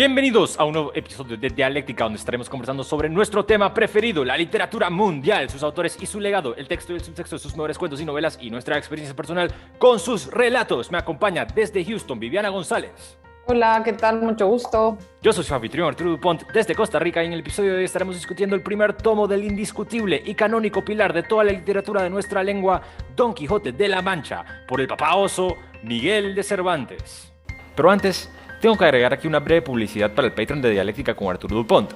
Bienvenidos a un nuevo episodio de Dialéctica donde estaremos conversando sobre nuestro tema preferido, la literatura mundial, sus autores y su legado, el texto y el subtexto de sus mejores cuentos y novelas y nuestra experiencia personal con sus relatos. Me acompaña desde Houston Viviana González. Hola, ¿qué tal? Mucho gusto. Yo soy su anfitrión Arturo Dupont desde Costa Rica y en el episodio de hoy estaremos discutiendo el primer tomo del indiscutible y canónico pilar de toda la literatura de nuestra lengua, Don Quijote de la Mancha, por el papá oso Miguel de Cervantes. Pero antes, tengo que agregar aquí una breve publicidad para el Patreon de Dialéctica con Arturo Dupont.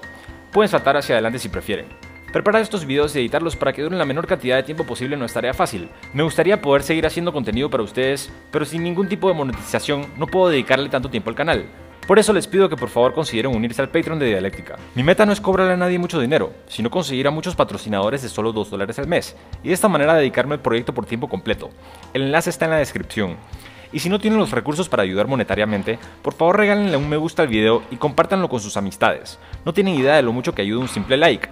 Pueden saltar hacia adelante si prefieren. Preparar estos videos y editarlos para que duren la menor cantidad de tiempo posible no es tarea fácil. Me gustaría poder seguir haciendo contenido para ustedes, pero sin ningún tipo de monetización no puedo dedicarle tanto tiempo al canal. Por eso les pido que por favor consideren unirse al Patreon de Dialéctica. Mi meta no es cobrarle a nadie mucho dinero, sino conseguir a muchos patrocinadores de solo 2 dólares al mes, y de esta manera dedicarme al proyecto por tiempo completo. El enlace está en la descripción. Y si no tienen los recursos para ayudar monetariamente, por favor regálenle un me gusta al video y compártanlo con sus amistades. No tienen idea de lo mucho que ayuda un simple like.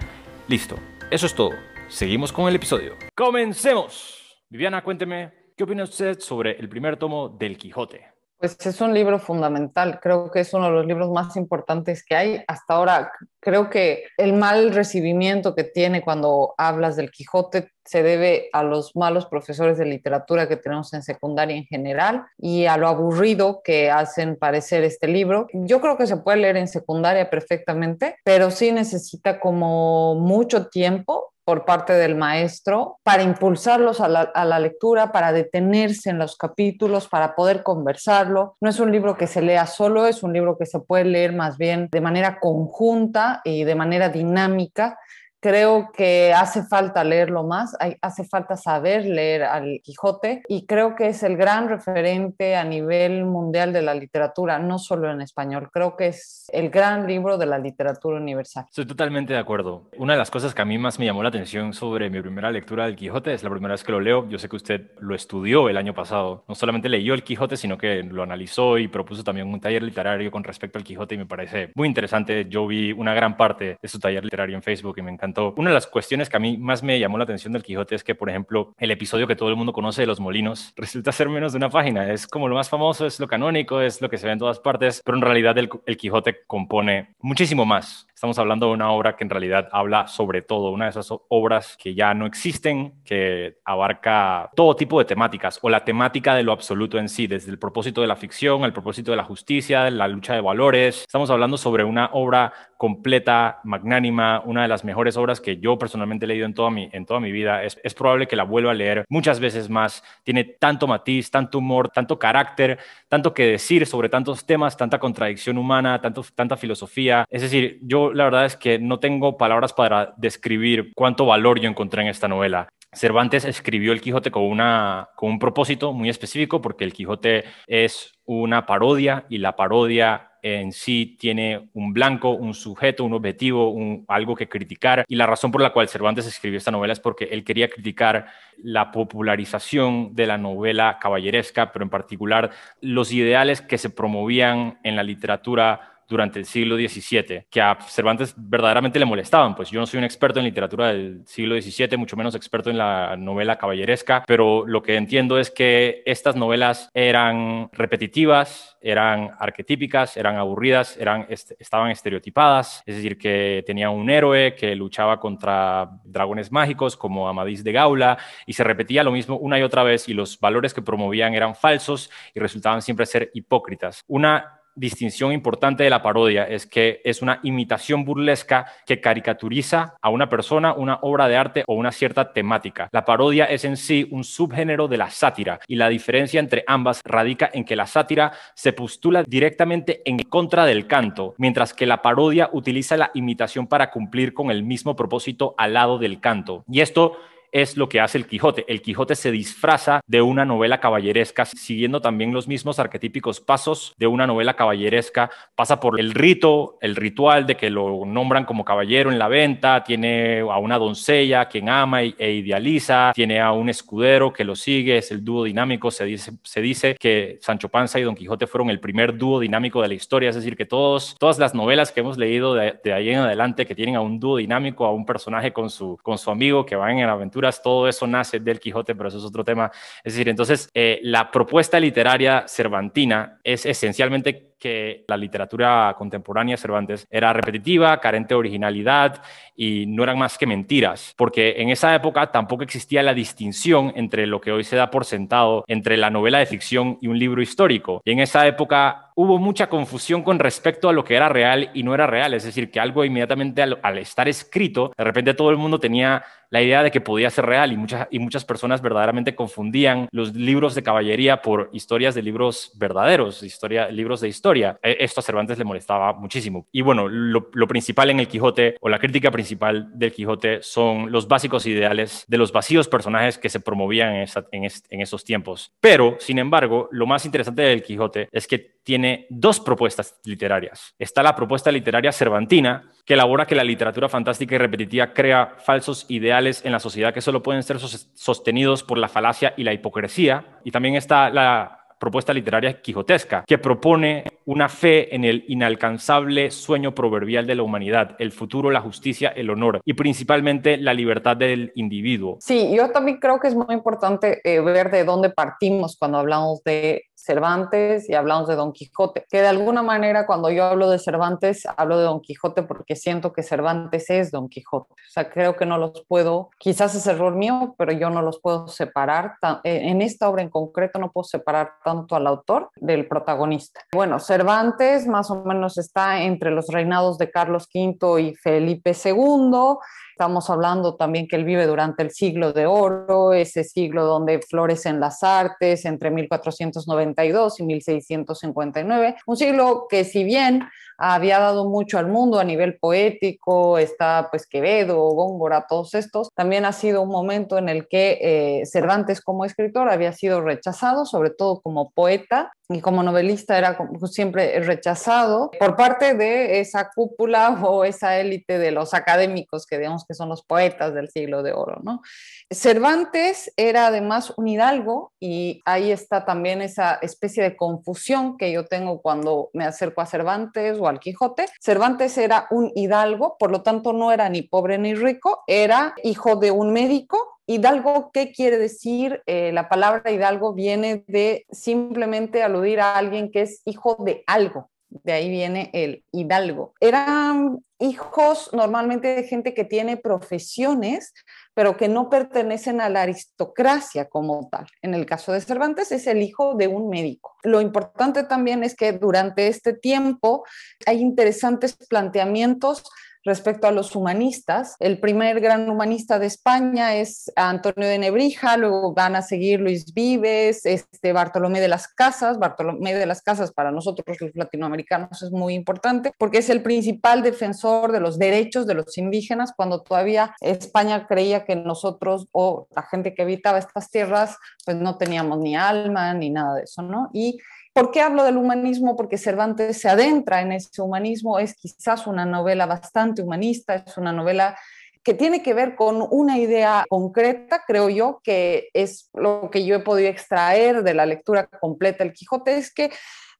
Listo, eso es todo. Seguimos con el episodio. ¡Comencemos! Viviana, cuénteme, ¿qué opina usted sobre el primer tomo del Quijote? Pues es un libro fundamental, creo que es uno de los libros más importantes que hay. Hasta ahora creo que el mal recibimiento que tiene cuando hablas del Quijote se debe a los malos profesores de literatura que tenemos en secundaria en general y a lo aburrido que hacen parecer este libro. Yo creo que se puede leer en secundaria perfectamente, pero sí necesita como mucho tiempo por parte del maestro para impulsarlos a la, lectura, para detenerse en los capítulos, para poder conversarlo. No es un libro que se lea solo, es un libro que se puede leer más bien de manera conjunta y de manera dinámica creo que hace falta leerlo más, hace falta saber leer al Quijote y creo que es el gran referente a nivel mundial de la literatura, no solo en español, creo que es el gran libro de la literatura universal. Estoy totalmente de acuerdo. Una de las cosas que a mí más me llamó la atención sobre mi primera lectura del Quijote es la primera vez que lo leo. Yo sé que usted lo estudió el año pasado, no solamente leyó el Quijote, sino que lo analizó y propuso también un taller literario con respecto al Quijote y me parece muy interesante. Yo vi una gran parte de su taller literario en Facebook y me Una de las cuestiones que a mí más me llamó la atención del Quijote es que, por ejemplo, el episodio que todo el mundo conoce de los molinos resulta ser menos de una página. Es como lo más famoso, es lo canónico, es lo que se ve en todas partes, pero en realidad el Quijote compone muchísimo más. Estamos hablando de una obra que en realidad habla sobre todo, una de esas obras que ya no existen, que abarca todo tipo de temáticas o la temática de lo absoluto en sí, desde el propósito de la ficción, el propósito de la justicia, la lucha de valores. Estamos hablando sobre una obra completa, magnánima, una de las mejores obras que yo personalmente he leído en toda mi, en toda mi vida. Es, es probable que la vuelva a leer muchas veces más. Tiene tanto matiz, tanto humor, tanto carácter, tanto que decir sobre tantos temas, tanta contradicción humana, tanto, tanta filosofía. Es decir, yo la verdad es que no tengo palabras para describir cuánto valor yo encontré en esta novela. Cervantes escribió el Quijote con, una, con un propósito muy específico porque el Quijote es una parodia y la parodia en sí tiene un blanco, un sujeto, un objetivo, algo que criticar. Y la razón por la cual Cervantes escribió esta novela es porque él quería criticar la popularización de la novela caballeresca, pero en particular los ideales que se promovían en la literatura durante el siglo XVII, que a Cervantes verdaderamente le molestaban. Pues yo no soy un experto en literatura del siglo XVII, mucho menos experto en la novela caballeresca, pero lo que entiendo es que estas novelas eran repetitivas, eran arquetípicas, eran aburridas, eran, estaban estereotipadas, es decir, que tenía un héroe que luchaba contra dragones mágicos como Amadís de Gaula y se repetía lo mismo una y otra vez y los valores que promovían eran falsos y resultaban siempre ser hipócritas. Una distinción importante de la parodia es que es una imitación burlesca que caricaturiza a una persona, una obra de arte o una cierta temática. La parodia es en sí un subgénero de la sátira y la diferencia entre ambas radica en que la sátira se postula directamente en contra del canto, mientras que la parodia utiliza la imitación para cumplir con el mismo propósito al lado del canto. Y esto es lo que hace el Quijote. El Quijote se disfraza de una novela caballeresca, siguiendo también los mismos arquetípicos pasos de una novela caballeresca. Pasa por el rito, el ritual de que lo nombran como caballero en la venta, tiene a una doncella quien ama e idealiza, tiene a un escudero que lo sigue, es el dúo dinámico. Se dice, que Sancho Panza y Don Quijote fueron el primer dúo dinámico de la historia, es decir, que todos, todas las novelas que hemos leído de, ahí en adelante que tienen a un dúo dinámico, a un personaje con su, con su amigo que van en aventura todo eso nace del Quijote, pero eso es otro tema. Es decir, entonces, eh, la propuesta literaria cervantina es esencialmente que la literatura contemporánea Cervantes era repetitiva, carente de originalidad y no eran más que mentiras, porque en esa época tampoco existía la distinción entre lo que hoy se da por sentado entre la novela de ficción y un libro histórico. Y en esa época hubo mucha confusión con respecto a lo que era real y no era real, es decir, que algo inmediatamente al, estar escrito, de repente todo el mundo tenía la idea de que podía ser real y muchas, y muchas personas verdaderamente confundían los libros de caballería por historias de libros verdaderos, historia, libros de historia. E, esto a Cervantes le molestaba muchísimo. Y bueno, lo, principal en el Quijote o la crítica principal del Quijote son los básicos ideales de los vacíos personajes que se promovían en esos tiempos. Pero, sin embargo, lo más interesante del Quijote es que tiene dos propuestas literarias. Está la propuesta literaria cervantina, que elabora que la literatura fantástica y repetitiva crea falsos ideales en la sociedad que solo pueden ser sostenidos por la falacia y la hipocresía. Y también está la propuesta literaria quijotesca, que propone una fe en el inalcanzable sueño proverbial de la humanidad, el futuro, la justicia, el honor y principalmente la libertad del individuo. Sí, yo también creo que es muy importante eh, ver de dónde partimos cuando hablamos de Cervantes y hablamos de Don Quijote, que de alguna manera cuando yo hablo de Cervantes, hablo de Don Quijote porque siento que Cervantes es Don Quijote. O sea, creo que no los puedo, quizás es error mío, pero yo no los puedo separar. Eh, en esta obra en concreto no puedo separar tanto al autor del protagonista. Bueno, Cervantes más o menos está entre los reinados de Carlos V y Felipe II Estamos hablando también que él vive durante el siglo de oro, ese siglo donde florecen las artes entre 1492 y 1659, un siglo que si bien había dado mucho al mundo a nivel poético, está pues Quevedo, Góngora, todos estos, también ha sido un momento en el que eh, Cervantes como escritor había sido rechazado, sobre todo como poeta, y como novelista era siempre rechazado por parte de esa cúpula o esa élite de los académicos que digamos que son los poetas del siglo de oro, ¿no? Cervantes era además un hidalgo y ahí está también esa especie de confusión que yo tengo cuando me acerco a Cervantes o al Quijote. Cervantes era un hidalgo, por lo tanto no era ni pobre ni rico, era hijo de un médico Hidalgo, ¿qué quiere decir? Eh, la palabra hidalgo viene de simplemente aludir a alguien que es hijo de algo. De ahí viene el hidalgo. Eran hijos normalmente de gente que tiene profesiones, pero que no pertenecen a la aristocracia como tal. En el caso de Cervantes es el hijo de un médico. Lo importante también es que durante este tiempo hay interesantes planteamientos respecto a los humanistas. El primer gran humanista de España es Antonio de Nebrija, luego van a seguir Luis Vives, este Bartolomé de las Casas. Bartolomé de las Casas para nosotros los latinoamericanos es muy importante porque es el principal defensor de los derechos de los indígenas cuando todavía España creía que nosotros o la gente que habitaba estas tierras pues no teníamos ni alma ni nada de eso, ¿no? Y ¿Por qué hablo del humanismo? Porque Cervantes se adentra en ese humanismo, es quizás una novela bastante humanista, es una novela que tiene que ver con una idea concreta, creo yo, que es lo que yo he podido extraer de la lectura completa del Quijote, es que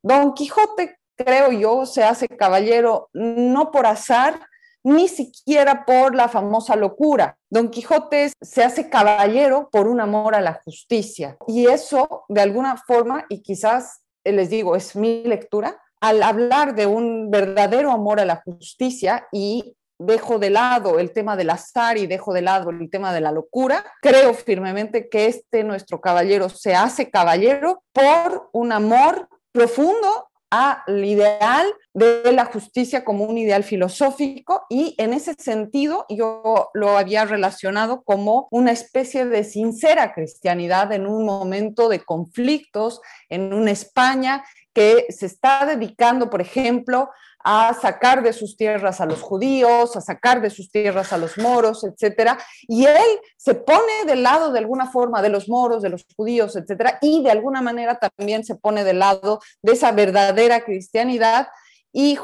Don Quijote, creo yo, se hace caballero no por azar, ni siquiera por la famosa locura. Don Quijote se hace caballero por un amor a la justicia. Y eso, de alguna forma, y quizás les digo, es mi lectura, al hablar de un verdadero amor a la justicia y dejo de lado el tema del azar y dejo de lado el tema de la locura, creo firmemente que este nuestro caballero se hace caballero por un amor profundo al ideal de la justicia como un ideal filosófico y en ese sentido yo lo había relacionado como una especie de sincera cristianidad en un momento de conflictos en una España que se está dedicando, por ejemplo, a sacar de sus tierras a los judíos, a sacar de sus tierras a los moros, etcétera, y él se pone del lado de alguna forma de los moros, de los judíos, etcétera, y de alguna manera también se pone del lado de esa verdadera cristianidad. Y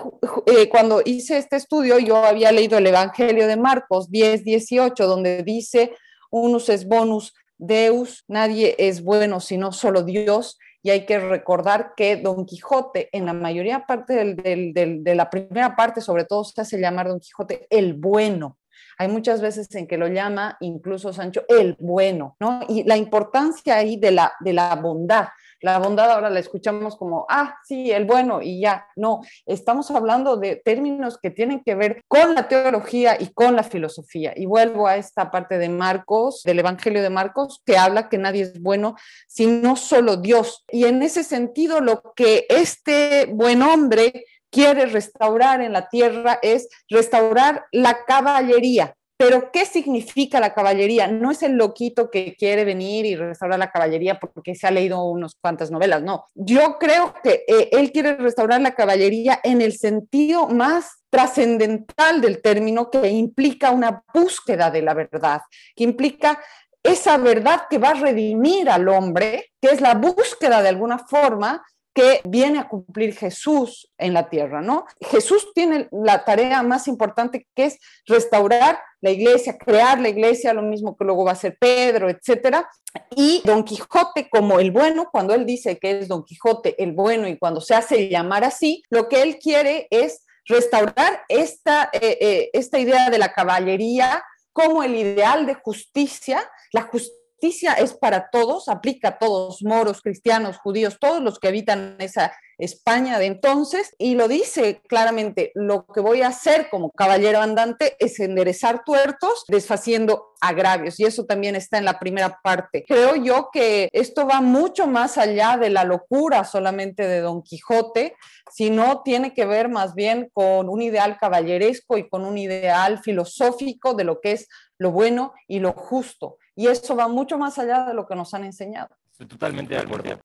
eh, cuando hice este estudio, yo había leído el Evangelio de Marcos 10, 18, donde dice, unus es bonus Deus, nadie es bueno sino solo Dios y hay que recordar que Don Quijote, en la mayoría parte de la primera parte, sobre todo se hace llamar Don Quijote el bueno. Hay muchas veces en que lo llama incluso Sancho el bueno, ¿no? Y la importancia ahí de la, de la bondad. La bondad ahora la escuchamos como, ah, sí, el bueno y ya. No, estamos hablando de términos que tienen que ver con la teología y con la filosofía. Y vuelvo a esta parte de Marcos, del Evangelio de Marcos, que habla que nadie es bueno sino solo Dios. Y en ese sentido, lo que este buen hombre quiere restaurar en la tierra es restaurar la caballería, pero, ¿qué significa la caballería? No es el loquito que quiere venir y restaurar la caballería porque se ha leído unas cuantas novelas, no. Yo creo que eh, él quiere restaurar la caballería en el sentido más trascendental del término que implica una búsqueda de la verdad, que implica esa verdad que va a redimir al hombre, que es la búsqueda de alguna forma que viene a cumplir Jesús en la tierra, ¿no? Jesús tiene la tarea más importante que es restaurar la iglesia, crear la iglesia, lo mismo que luego va a ser Pedro, etcétera. Y Don Quijote como el bueno, cuando él dice que es Don Quijote el bueno y cuando se hace llamar así, lo que él quiere es restaurar esta, eh, eh, esta idea de la caballería como el ideal de justicia, la justicia justicia es para todos, aplica a todos, moros, cristianos, judíos, todos los que habitan esa España de entonces, y lo dice claramente, lo que voy a hacer como caballero andante es enderezar tuertos, desfaciendo agravios, y eso también está en la primera parte. Creo yo que esto va mucho más allá de la locura solamente de Don Quijote, sino tiene que ver más bien con un ideal caballeresco y con un ideal filosófico de lo que es lo bueno y lo justo. Y eso va mucho más allá de lo que nos han enseñado. Estoy totalmente de acuerdo.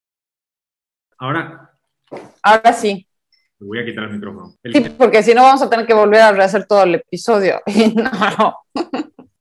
Ahora. Ahora sí. Me voy a quitar el micrófono. Sí, porque si no vamos a tener que volver a rehacer todo el episodio. no.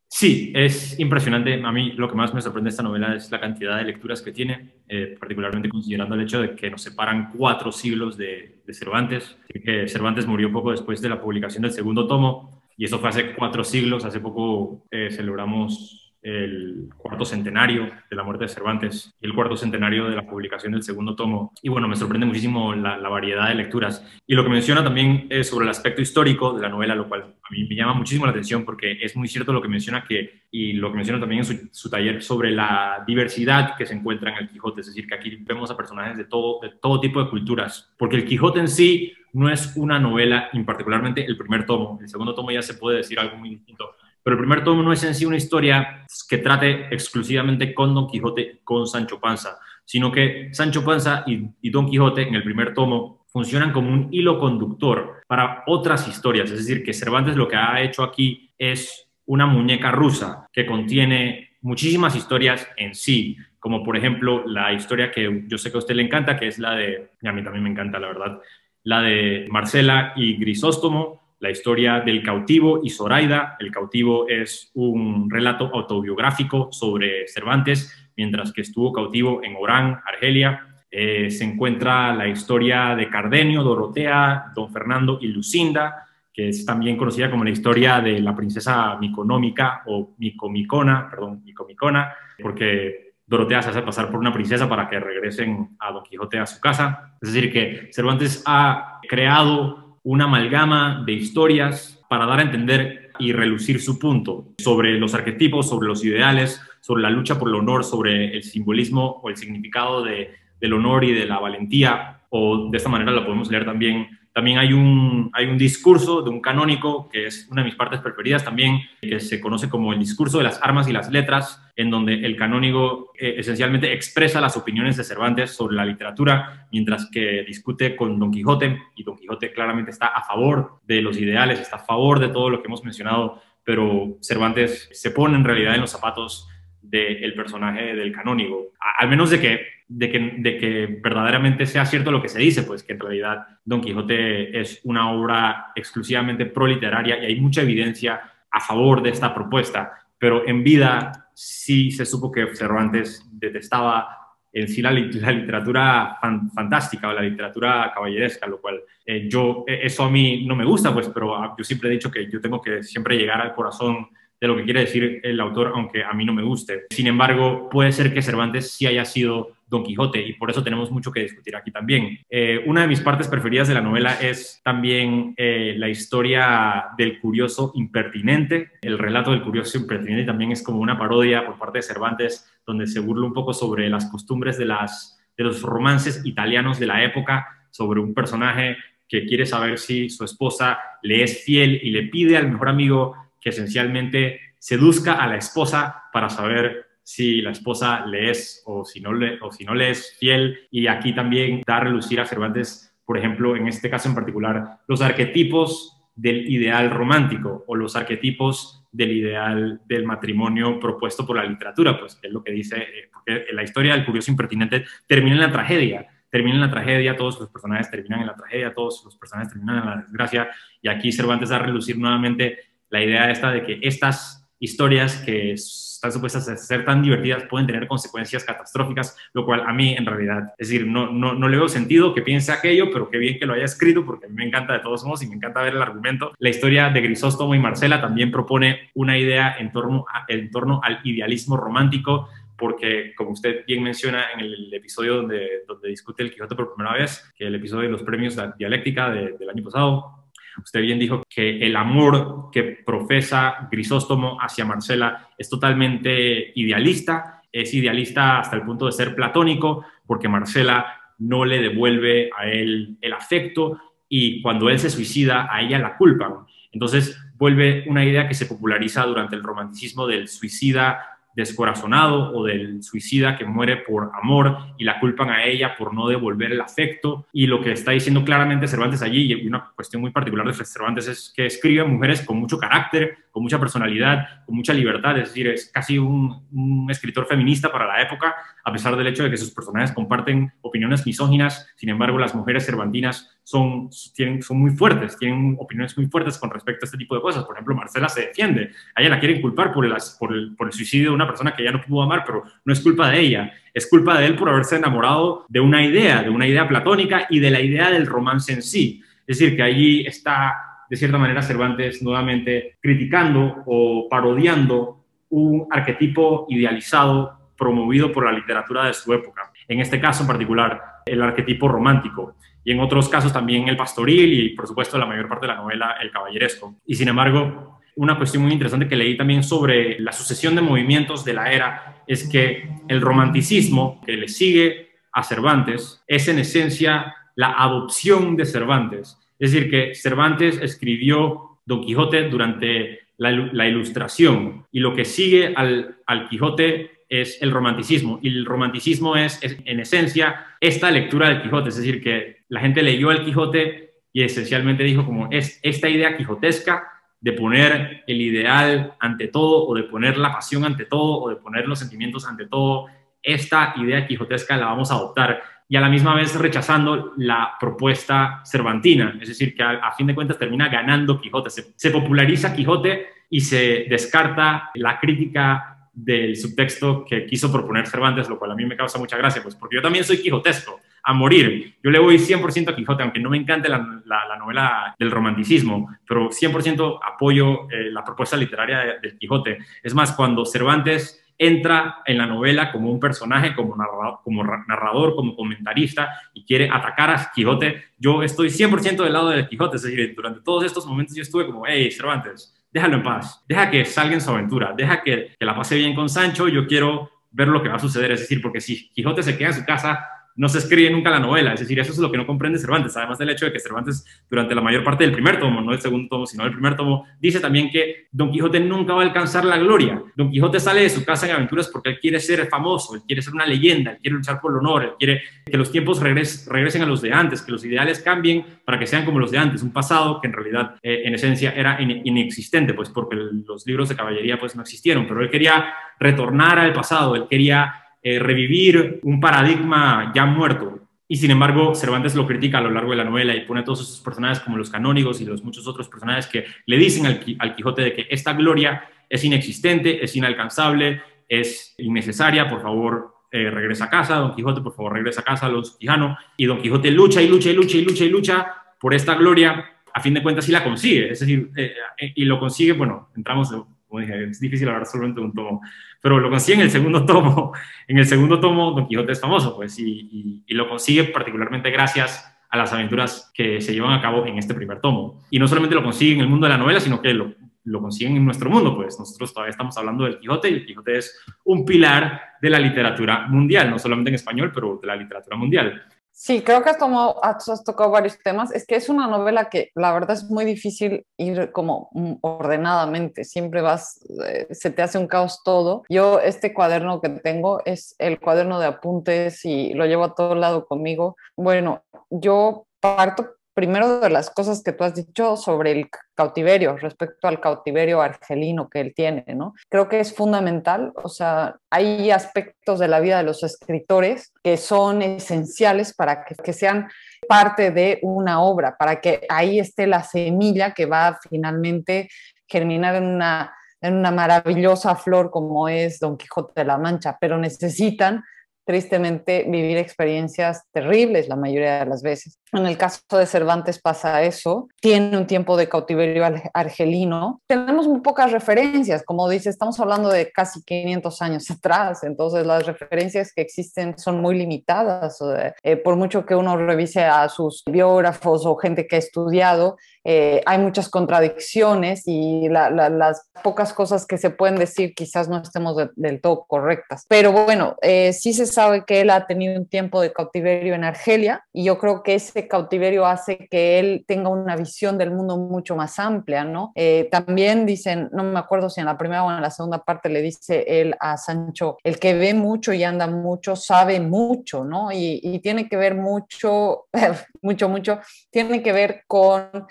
Sí, es impresionante. A mí lo que más me sorprende de esta novela es la cantidad de lecturas que tiene, eh, particularmente considerando el hecho de que nos separan cuatro siglos de, Cervantes. que Cervantes murió poco después de la publicación del segundo tomo, y eso fue hace cuatro siglos. Hace poco eh, celebramos el cuarto centenario de la muerte de Cervantes y el cuarto centenario de la publicación del segundo tomo. Y bueno, me sorprende muchísimo la, variedad de lecturas. Y lo que menciona también es sobre el aspecto histórico de la novela, lo cual a mí me llama muchísimo la atención porque es muy cierto lo que menciona que, y lo que menciona también en su, su taller sobre la diversidad que se encuentra en el Quijote, es decir, que aquí vemos a personajes de todo, de todo tipo de culturas, porque el Quijote en sí no es una novela, y particularmente el primer tomo, el segundo tomo ya se puede decir algo muy distinto, pero el primer tomo no es en sí una historia que trate exclusivamente con Don Quijote, con Sancho Panza, sino que Sancho Panza y, Don Quijote en el primer tomo funcionan como un hilo conductor para otras historias. Es decir, que Cervantes lo que ha hecho aquí es una muñeca rusa que contiene muchísimas historias en sí, como por ejemplo la historia que yo sé que a usted le encanta, que es la de, y a mí también me encanta la verdad, la de Marcela y Grisóstomo, la historia del cautivo y Zoraida. El cautivo es un relato autobiográfico sobre Cervantes mientras que estuvo cautivo en Orán, Argelia. Eh, se encuentra la historia de Cardenio, Dorotea, Don Fernando y Lucinda, que es también conocida como la historia de la princesa miconómica o micomicona, perdón, micomicona, porque Dorotea se hace pasar por una princesa para que regresen a Don Quijote a su casa. Es decir, que Cervantes ha creado una amalgama de historias para dar a entender y relucir su punto sobre los arquetipos, sobre los ideales, sobre la lucha por el honor, sobre el simbolismo o el significado de, del honor y de la valentía, o de esta manera lo podemos leer también también hay un, hay un discurso de un canónico, que es una de mis partes preferidas también, que se conoce como el discurso de las armas y las letras, en donde el canónigo eh, esencialmente expresa las opiniones de Cervantes sobre la literatura, mientras que discute con Don Quijote, y Don Quijote claramente está a favor de los ideales, está a favor de todo lo que hemos mencionado, pero Cervantes se pone en realidad en los zapatos del personaje del canónigo, al menos de que de que, de que verdaderamente sea cierto lo que se dice, pues que en realidad Don Quijote es una obra exclusivamente proliteraria y hay mucha evidencia a favor de esta propuesta, pero en vida sí se supo que Cervantes detestaba en sí la, literatura fantástica o la literatura caballeresca, lo cual eh, yo, e, eso a mí no me gusta, pues, pero yo siempre he dicho que yo tengo que siempre llegar al corazón de lo que quiere decir el autor, aunque a mí no me guste. Sin embargo, puede ser que Cervantes sí haya sido Don Quijote y por eso tenemos mucho que discutir aquí también. Eh, una de mis partes preferidas de la novela es también eh, la historia del curioso impertinente. El relato del curioso impertinente también es como una parodia por parte de Cervantes donde se burla un poco sobre las costumbres de las de los romances italianos de la época sobre un personaje que quiere saber si su esposa le es fiel y le pide al mejor amigo que esencialmente seduzca a la esposa para saber si la esposa le es o si no le, o si no le es fiel. Y aquí también da a relucir a Cervantes, por ejemplo, en este caso en particular, los arquetipos del ideal romántico o los arquetipos del ideal del matrimonio propuesto por la literatura, pues es lo que dice, eh, porque la historia del curioso impertinente termina en la tragedia, termina en la tragedia, todos los personajes terminan en la tragedia, todos los personajes terminan en la desgracia, y aquí Cervantes da a relucir nuevamente la idea esta de que estas historias que están supuestas a ser tan divertidas pueden tener consecuencias catastróficas, lo cual a mí en realidad, es decir, no, no, no le veo sentido que piense aquello, pero qué bien que lo haya escrito, porque a mí me encanta de todos modos y me encanta ver el argumento. La historia de Grisóstomo y Marcela también propone una idea en torno, en torno al idealismo romántico, porque como usted bien menciona en el, episodio donde, donde discute el Quijote por primera vez, que el episodio de los premios de dialéctica del año pasado, Usted bien dijo que el amor que profesa Grisóstomo hacia Marcela es totalmente idealista, es idealista hasta el punto de ser platónico, porque Marcela no le devuelve a él el afecto y cuando él se suicida, a ella la culpan. Entonces vuelve una idea que se populariza durante el romanticismo del suicida descorazonado o del suicida que muere por amor y la culpan a ella por no devolver el afecto. Y lo que está diciendo claramente Cervantes allí, y una cuestión muy particular de Cervantes es que escribe mujeres con mucho carácter, con mucha personalidad, con mucha libertad, es decir, es casi un, un escritor feminista para la época, a pesar del hecho de que sus personajes comparten opiniones misóginas, sin embargo las mujeres cervantinas son, tienen, son muy fuertes, tienen opiniones muy fuertes con respecto a este tipo de cosas. Por ejemplo, Marcela se defiende, a ella la quieren culpar por el, por el, por el suicidio de una persona que ya no pudo amar, pero no es culpa de ella, es culpa de él por haberse enamorado de una idea, de una idea platónica y de la idea del romance en sí. Es decir, que allí está, de cierta manera, Cervantes nuevamente criticando o parodiando un arquetipo idealizado promovido por la literatura de su época. En este caso en particular, el arquetipo romántico y en otros casos también el pastoril y por supuesto la mayor parte de la novela el caballeresco. Y sin embargo, una cuestión muy interesante que leí también sobre la sucesión de movimientos de la era es que el romanticismo que le sigue a Cervantes es en esencia la adopción de Cervantes. Es decir, que Cervantes escribió Don Quijote durante la, ilustración y lo que sigue al, al Quijote es el romanticismo. Y el romanticismo es, en esencia, esta lectura del Quijote. Es decir, que la gente leyó el Quijote y esencialmente dijo como es esta idea quijotesca de poner el ideal ante todo o de poner la pasión ante todo o de poner los sentimientos ante todo. Esta idea quijotesca la vamos a adoptar y a la misma vez rechazando la propuesta cervantina. Es decir, que a, fin de cuentas termina ganando Quijote. se populariza Quijote y se descarta la crítica del subtexto que quiso proponer Cervantes, lo cual a mí me causa mucha gracia, pues porque yo también soy quijotesco, a morir. Yo le voy 100% a Quijote, aunque no me encante la, la, novela del romanticismo, pero 100% apoyo eh, la propuesta literaria del Quijote. Es más, cuando Cervantes entra en la novela como un personaje, como narrador, como, narrador, como comentarista y quiere atacar a Quijote, yo estoy 100% del lado del Quijote. Es decir, durante todos estos momentos yo estuve como, hey, Cervantes, déjalo en paz, deja que salga en su aventura, deja que, que la pase bien con Sancho, yo quiero ver lo que va a suceder, es decir, porque si Quijote se queda en su casa no se escribe nunca la novela. Es decir, eso es lo que no comprende Cervantes, además del hecho de que Cervantes, durante la mayor parte del primer tomo, no el segundo tomo, sino el primer tomo, dice también que Don Quijote nunca va a alcanzar la gloria. Don Quijote sale de su casa en aventuras porque él quiere ser famoso, él quiere ser una leyenda, él quiere luchar por el honor, él quiere que los tiempos regresen a los de antes, que los ideales cambien para que sean como los de antes, un pasado que en realidad, eh, en esencia, era inexistente, pues porque los libros de caballería pues no existieron, pero él quería retornar al pasado, él quería eh, revivir un paradigma ya muerto. Y sin embargo, Cervantes lo critica a lo largo de la novela y pone a todos esos personajes como los canónigos y los muchos otros personajes que le dicen al, Quijote de que esta gloria es inexistente, es inalcanzable, es innecesaria, por favor, eh, regresa a casa, Don Quijote, por favor, regresa a casa, los Quijano. Y Don Quijote lucha y lucha y lucha y lucha y lucha por esta gloria, a fin de cuentas sí la consigue, es decir, eh, y lo consigue, bueno, entramos como dije, es difícil hablar solamente de un tomo, pero lo consigue en el segundo tomo. En el segundo tomo, Don Quijote es famoso, pues, y, y, lo consigue particularmente gracias a las aventuras que se llevan a cabo en este primer tomo. Y no solamente lo consigue en el mundo de la novela, sino que lo lo consiguen en nuestro mundo, pues nosotros todavía estamos hablando del Quijote y el Quijote es un pilar de la literatura mundial, no solamente en español, pero de la literatura mundial. Sí, creo que has, tomado, has tocado varios temas. Es que es una novela que la verdad es muy difícil ir como mm, ordenadamente. Siempre vas, eh, se te hace un caos todo. Yo este cuaderno que tengo es el cuaderno de apuntes y lo llevo a todo lado conmigo. Bueno, yo parto primero de las cosas que tú has dicho sobre el cautiverio, respecto al cautiverio argelino que él tiene, ¿no? Creo que es fundamental, o sea, hay aspectos de la vida de los escritores que son esenciales para que, sean parte de una obra, para que ahí esté la semilla que va a finalmente germinar en una, en una maravillosa flor como es Don Quijote de la Mancha, pero necesitan tristemente vivir experiencias terribles la mayoría de las veces. En el caso de Cervantes pasa eso, tiene un tiempo de cautiverio argelino. Tenemos muy pocas referencias, como dice, estamos hablando de casi 500 años atrás, entonces las referencias que existen son muy limitadas. Eh, por mucho que uno revise a sus biógrafos o gente que ha estudiado, eh, hay muchas contradicciones y las pocas cosas que se pueden decir quizás no estemos del todo correctas. Pero bueno, eh, sí se sabe que él ha tenido un tiempo de cautiverio en Argelia y yo creo que ese cautiverio hace que él tenga una visión del mundo mucho más amplia, ¿no? Eh, también dicen, no me acuerdo si en la primera o en la segunda parte le dice él a Sancho, el que ve mucho y anda mucho sabe mucho, ¿no? Y, y tiene que ver mucho, mucho, mucho, tiene que ver con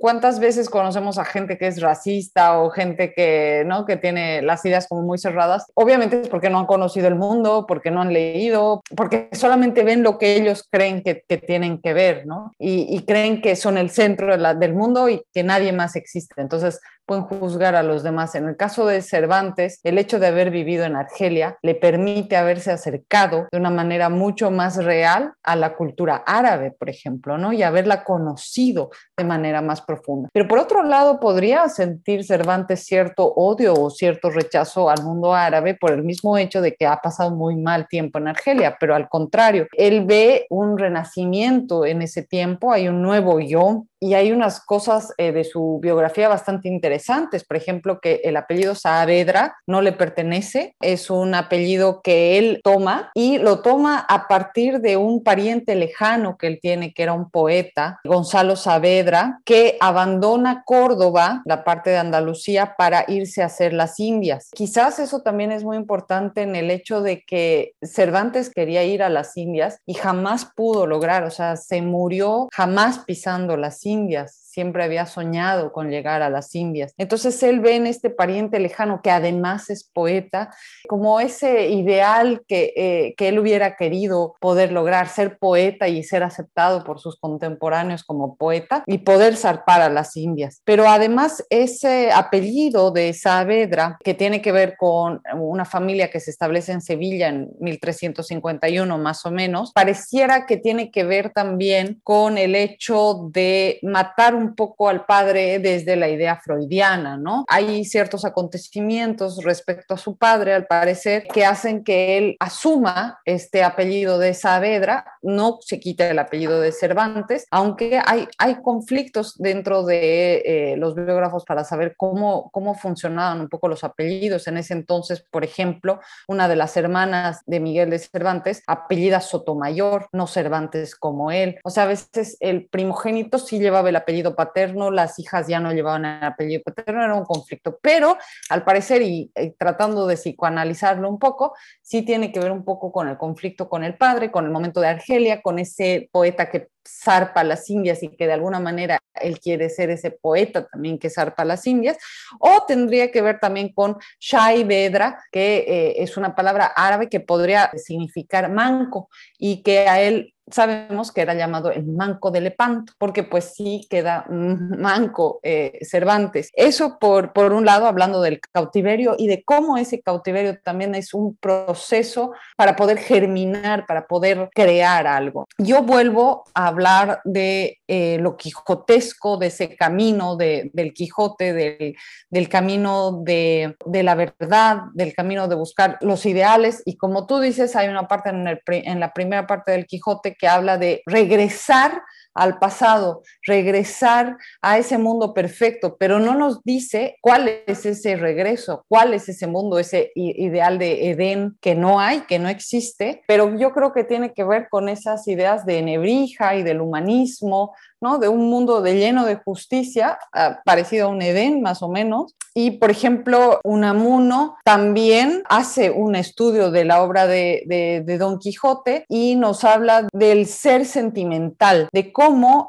¿Cuántas veces conocemos a gente que es racista o gente que, ¿no? que tiene las ideas como muy cerradas? Obviamente es porque no han conocido el mundo, porque no han leído, porque solamente ven lo que ellos creen que, que tienen que ver, ¿no? Y, creen que son el centro de del mundo y que nadie más existe. Entonces, pueden juzgar a los demás. En el caso de Cervantes, el hecho de haber vivido en Argelia le permite haberse acercado de una manera mucho más real a la cultura árabe, por ejemplo, ¿no? Y haberla conocido de manera más profunda. Pero por otro lado, podría sentir Cervantes cierto odio o cierto rechazo al mundo árabe por el mismo hecho de que ha pasado muy mal tiempo en Argelia, pero al contrario, él ve un renacimiento en ese tiempo, hay un nuevo yo y hay unas cosas eh, de su biografía bastante interesantes. Por ejemplo, que el apellido Saavedra no le pertenece, es un apellido que él toma y lo toma a partir de un pariente lejano que él tiene, que era un poeta, Gonzalo Saavedra, que abandona Córdoba, la parte de Andalucía, para irse a hacer las Indias. Quizás eso también es muy importante en el hecho de que Cervantes quería ir a las Indias y jamás pudo lograr, o sea, se murió jamás pisando las Indias Indias, siempre había soñado con llegar a las Indias. Entonces él ve en este pariente lejano, que además es poeta, como ese ideal que, eh, que él hubiera querido poder lograr, ser poeta y ser aceptado por sus contemporáneos como poeta y poder zarpar a las Indias. Pero además ese apellido de Saavedra, que tiene que ver con una familia que se establece en Sevilla en 1351 más o menos, pareciera que tiene que ver también con el hecho de matar un poco al padre desde la idea freudiana, ¿no? Hay ciertos acontecimientos respecto a su padre, al parecer, que hacen que él asuma este apellido de Saavedra, no se quita el apellido de Cervantes, aunque hay, hay conflictos dentro de eh, los biógrafos para saber cómo, cómo funcionaban un poco los apellidos. En ese entonces, por ejemplo, una de las hermanas de Miguel de Cervantes, apellida Sotomayor, no Cervantes como él. O sea, a veces el primogénito sí llevaba el apellido paterno, las hijas ya no llevaban el apellido paterno, era un conflicto, pero al parecer, y, tratando de psicoanalizarlo un poco, sí tiene que ver un poco con el conflicto con el padre, con el momento de Argelia, con ese poeta que zarpa las Indias y que de alguna manera él quiere ser ese poeta también que zarpa las Indias, o tendría que ver también con Shai Bedra, que eh, es una palabra árabe que podría significar manco y que a él sabemos que era llamado el manco de Lepanto, porque pues sí queda manco eh, Cervantes. Eso por, por un lado, hablando del cautiverio y de cómo ese cautiverio también es un proceso para poder germinar, para poder crear algo. Yo vuelvo a hablar de eh, lo quijotesco, de ese camino de, del Quijote, del, del camino de, de, la verdad, del camino de buscar los ideales. Y como tú dices, hay una parte en, el, en la primera parte del Quijote que habla de regresar al pasado, regresar a ese mundo perfecto, pero no nos dice cuál es ese regreso, cuál es ese mundo, ese ideal de Edén que no hay, que no existe, pero yo creo que tiene que ver con esas ideas de Nebrija y del humanismo, ¿no? De un mundo de lleno de justicia, ah, parecido a un Edén más o menos. Y, por ejemplo, Unamuno también hace un estudio de la obra de, de, Don Quijote y nos habla del ser sentimental, de cómo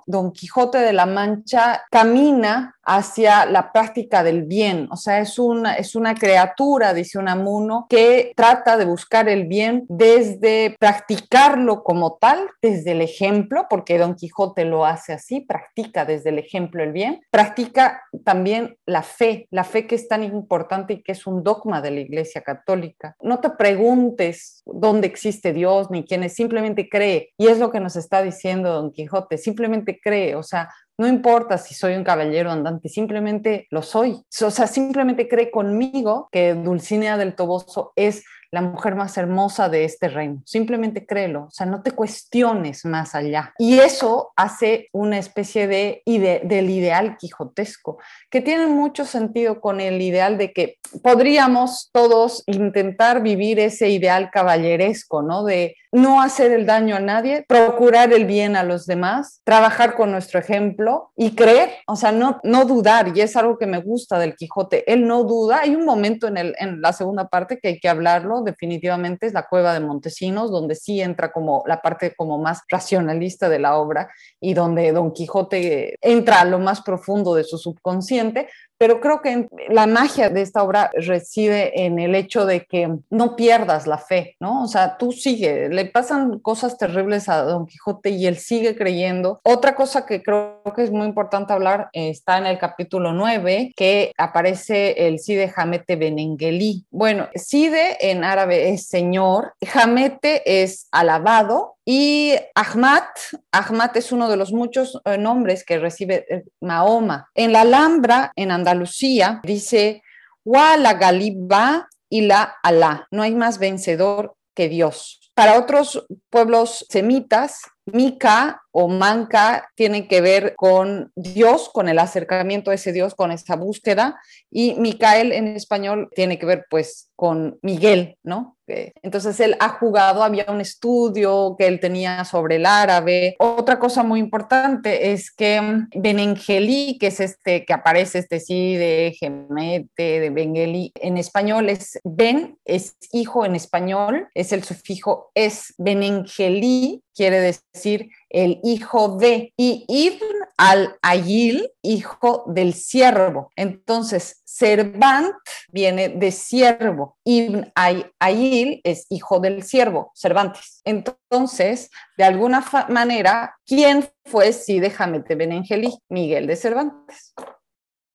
Don Quijote de la Mancha camina hacia la práctica del bien. O sea, es una, es una criatura, dice Unamuno, que trata de buscar el bien desde practicarlo como tal, desde el ejemplo, porque Don Quijote lo hace así, practica desde el ejemplo el bien, practica también la fe, la fe que es tan importante y que es un dogma de la Iglesia Católica. No te preguntes dónde existe Dios ni quién es, simplemente cree. Y es lo que nos está diciendo Don Quijote, simplemente cree, o sea, no importa si soy un caballero andante, simplemente lo soy. O sea, simplemente cree conmigo que Dulcinea del Toboso es la mujer más hermosa de este reino. Simplemente créelo, o sea, no te cuestiones más allá. Y eso hace una especie de del ideal quijotesco, que tiene mucho sentido con el ideal de que podríamos todos intentar vivir ese ideal caballeresco, ¿no? De no hacer el daño a nadie, procurar el bien a los demás, trabajar con nuestro ejemplo y creer, o sea, no, no dudar, y es algo que me gusta del Quijote, él no duda, hay un momento en, el, en la segunda parte que hay que hablarlo, definitivamente es la cueva de Montesinos, donde sí entra como la parte como más racionalista de la obra y donde Don Quijote entra a lo más profundo de su subconsciente, pero creo que la magia de esta obra reside en el hecho de que no pierdas la fe, ¿no? O sea, tú sigue, le pasan cosas terribles a Don Quijote y él sigue creyendo. Otra cosa que creo que es muy importante hablar está en el capítulo 9, que aparece el Cide Jamete Benengelí. Bueno, Cide en árabe es señor, Jamete es alabado y Ahmad, Ahmad es uno de los muchos eh, nombres que recibe eh, Mahoma. En la Alhambra, en Andalucía, dice, Wa la Galiba y la Alá. No hay más vencedor que Dios. Para otros pueblos semitas, Mica o Manca tiene que ver con Dios, con el acercamiento a ese Dios, con esa búsqueda, y Micael en español tiene que ver pues con Miguel, ¿no? Entonces él ha jugado, había un estudio que él tenía sobre el árabe. Otra cosa muy importante es que Benengeli, que es este que aparece este sí de Gemete, de Bengeli, en español es Ben, es hijo en español, es el sufijo es Benengeli, quiere decir el hijo de, y Ibn al-Ayil, hijo del siervo. Entonces, Servant viene de siervo, Ibn Ayil es hijo del siervo, Cervantes. Entonces, de alguna manera, ¿quién fue Side Jamete Benengeli? Miguel de Cervantes.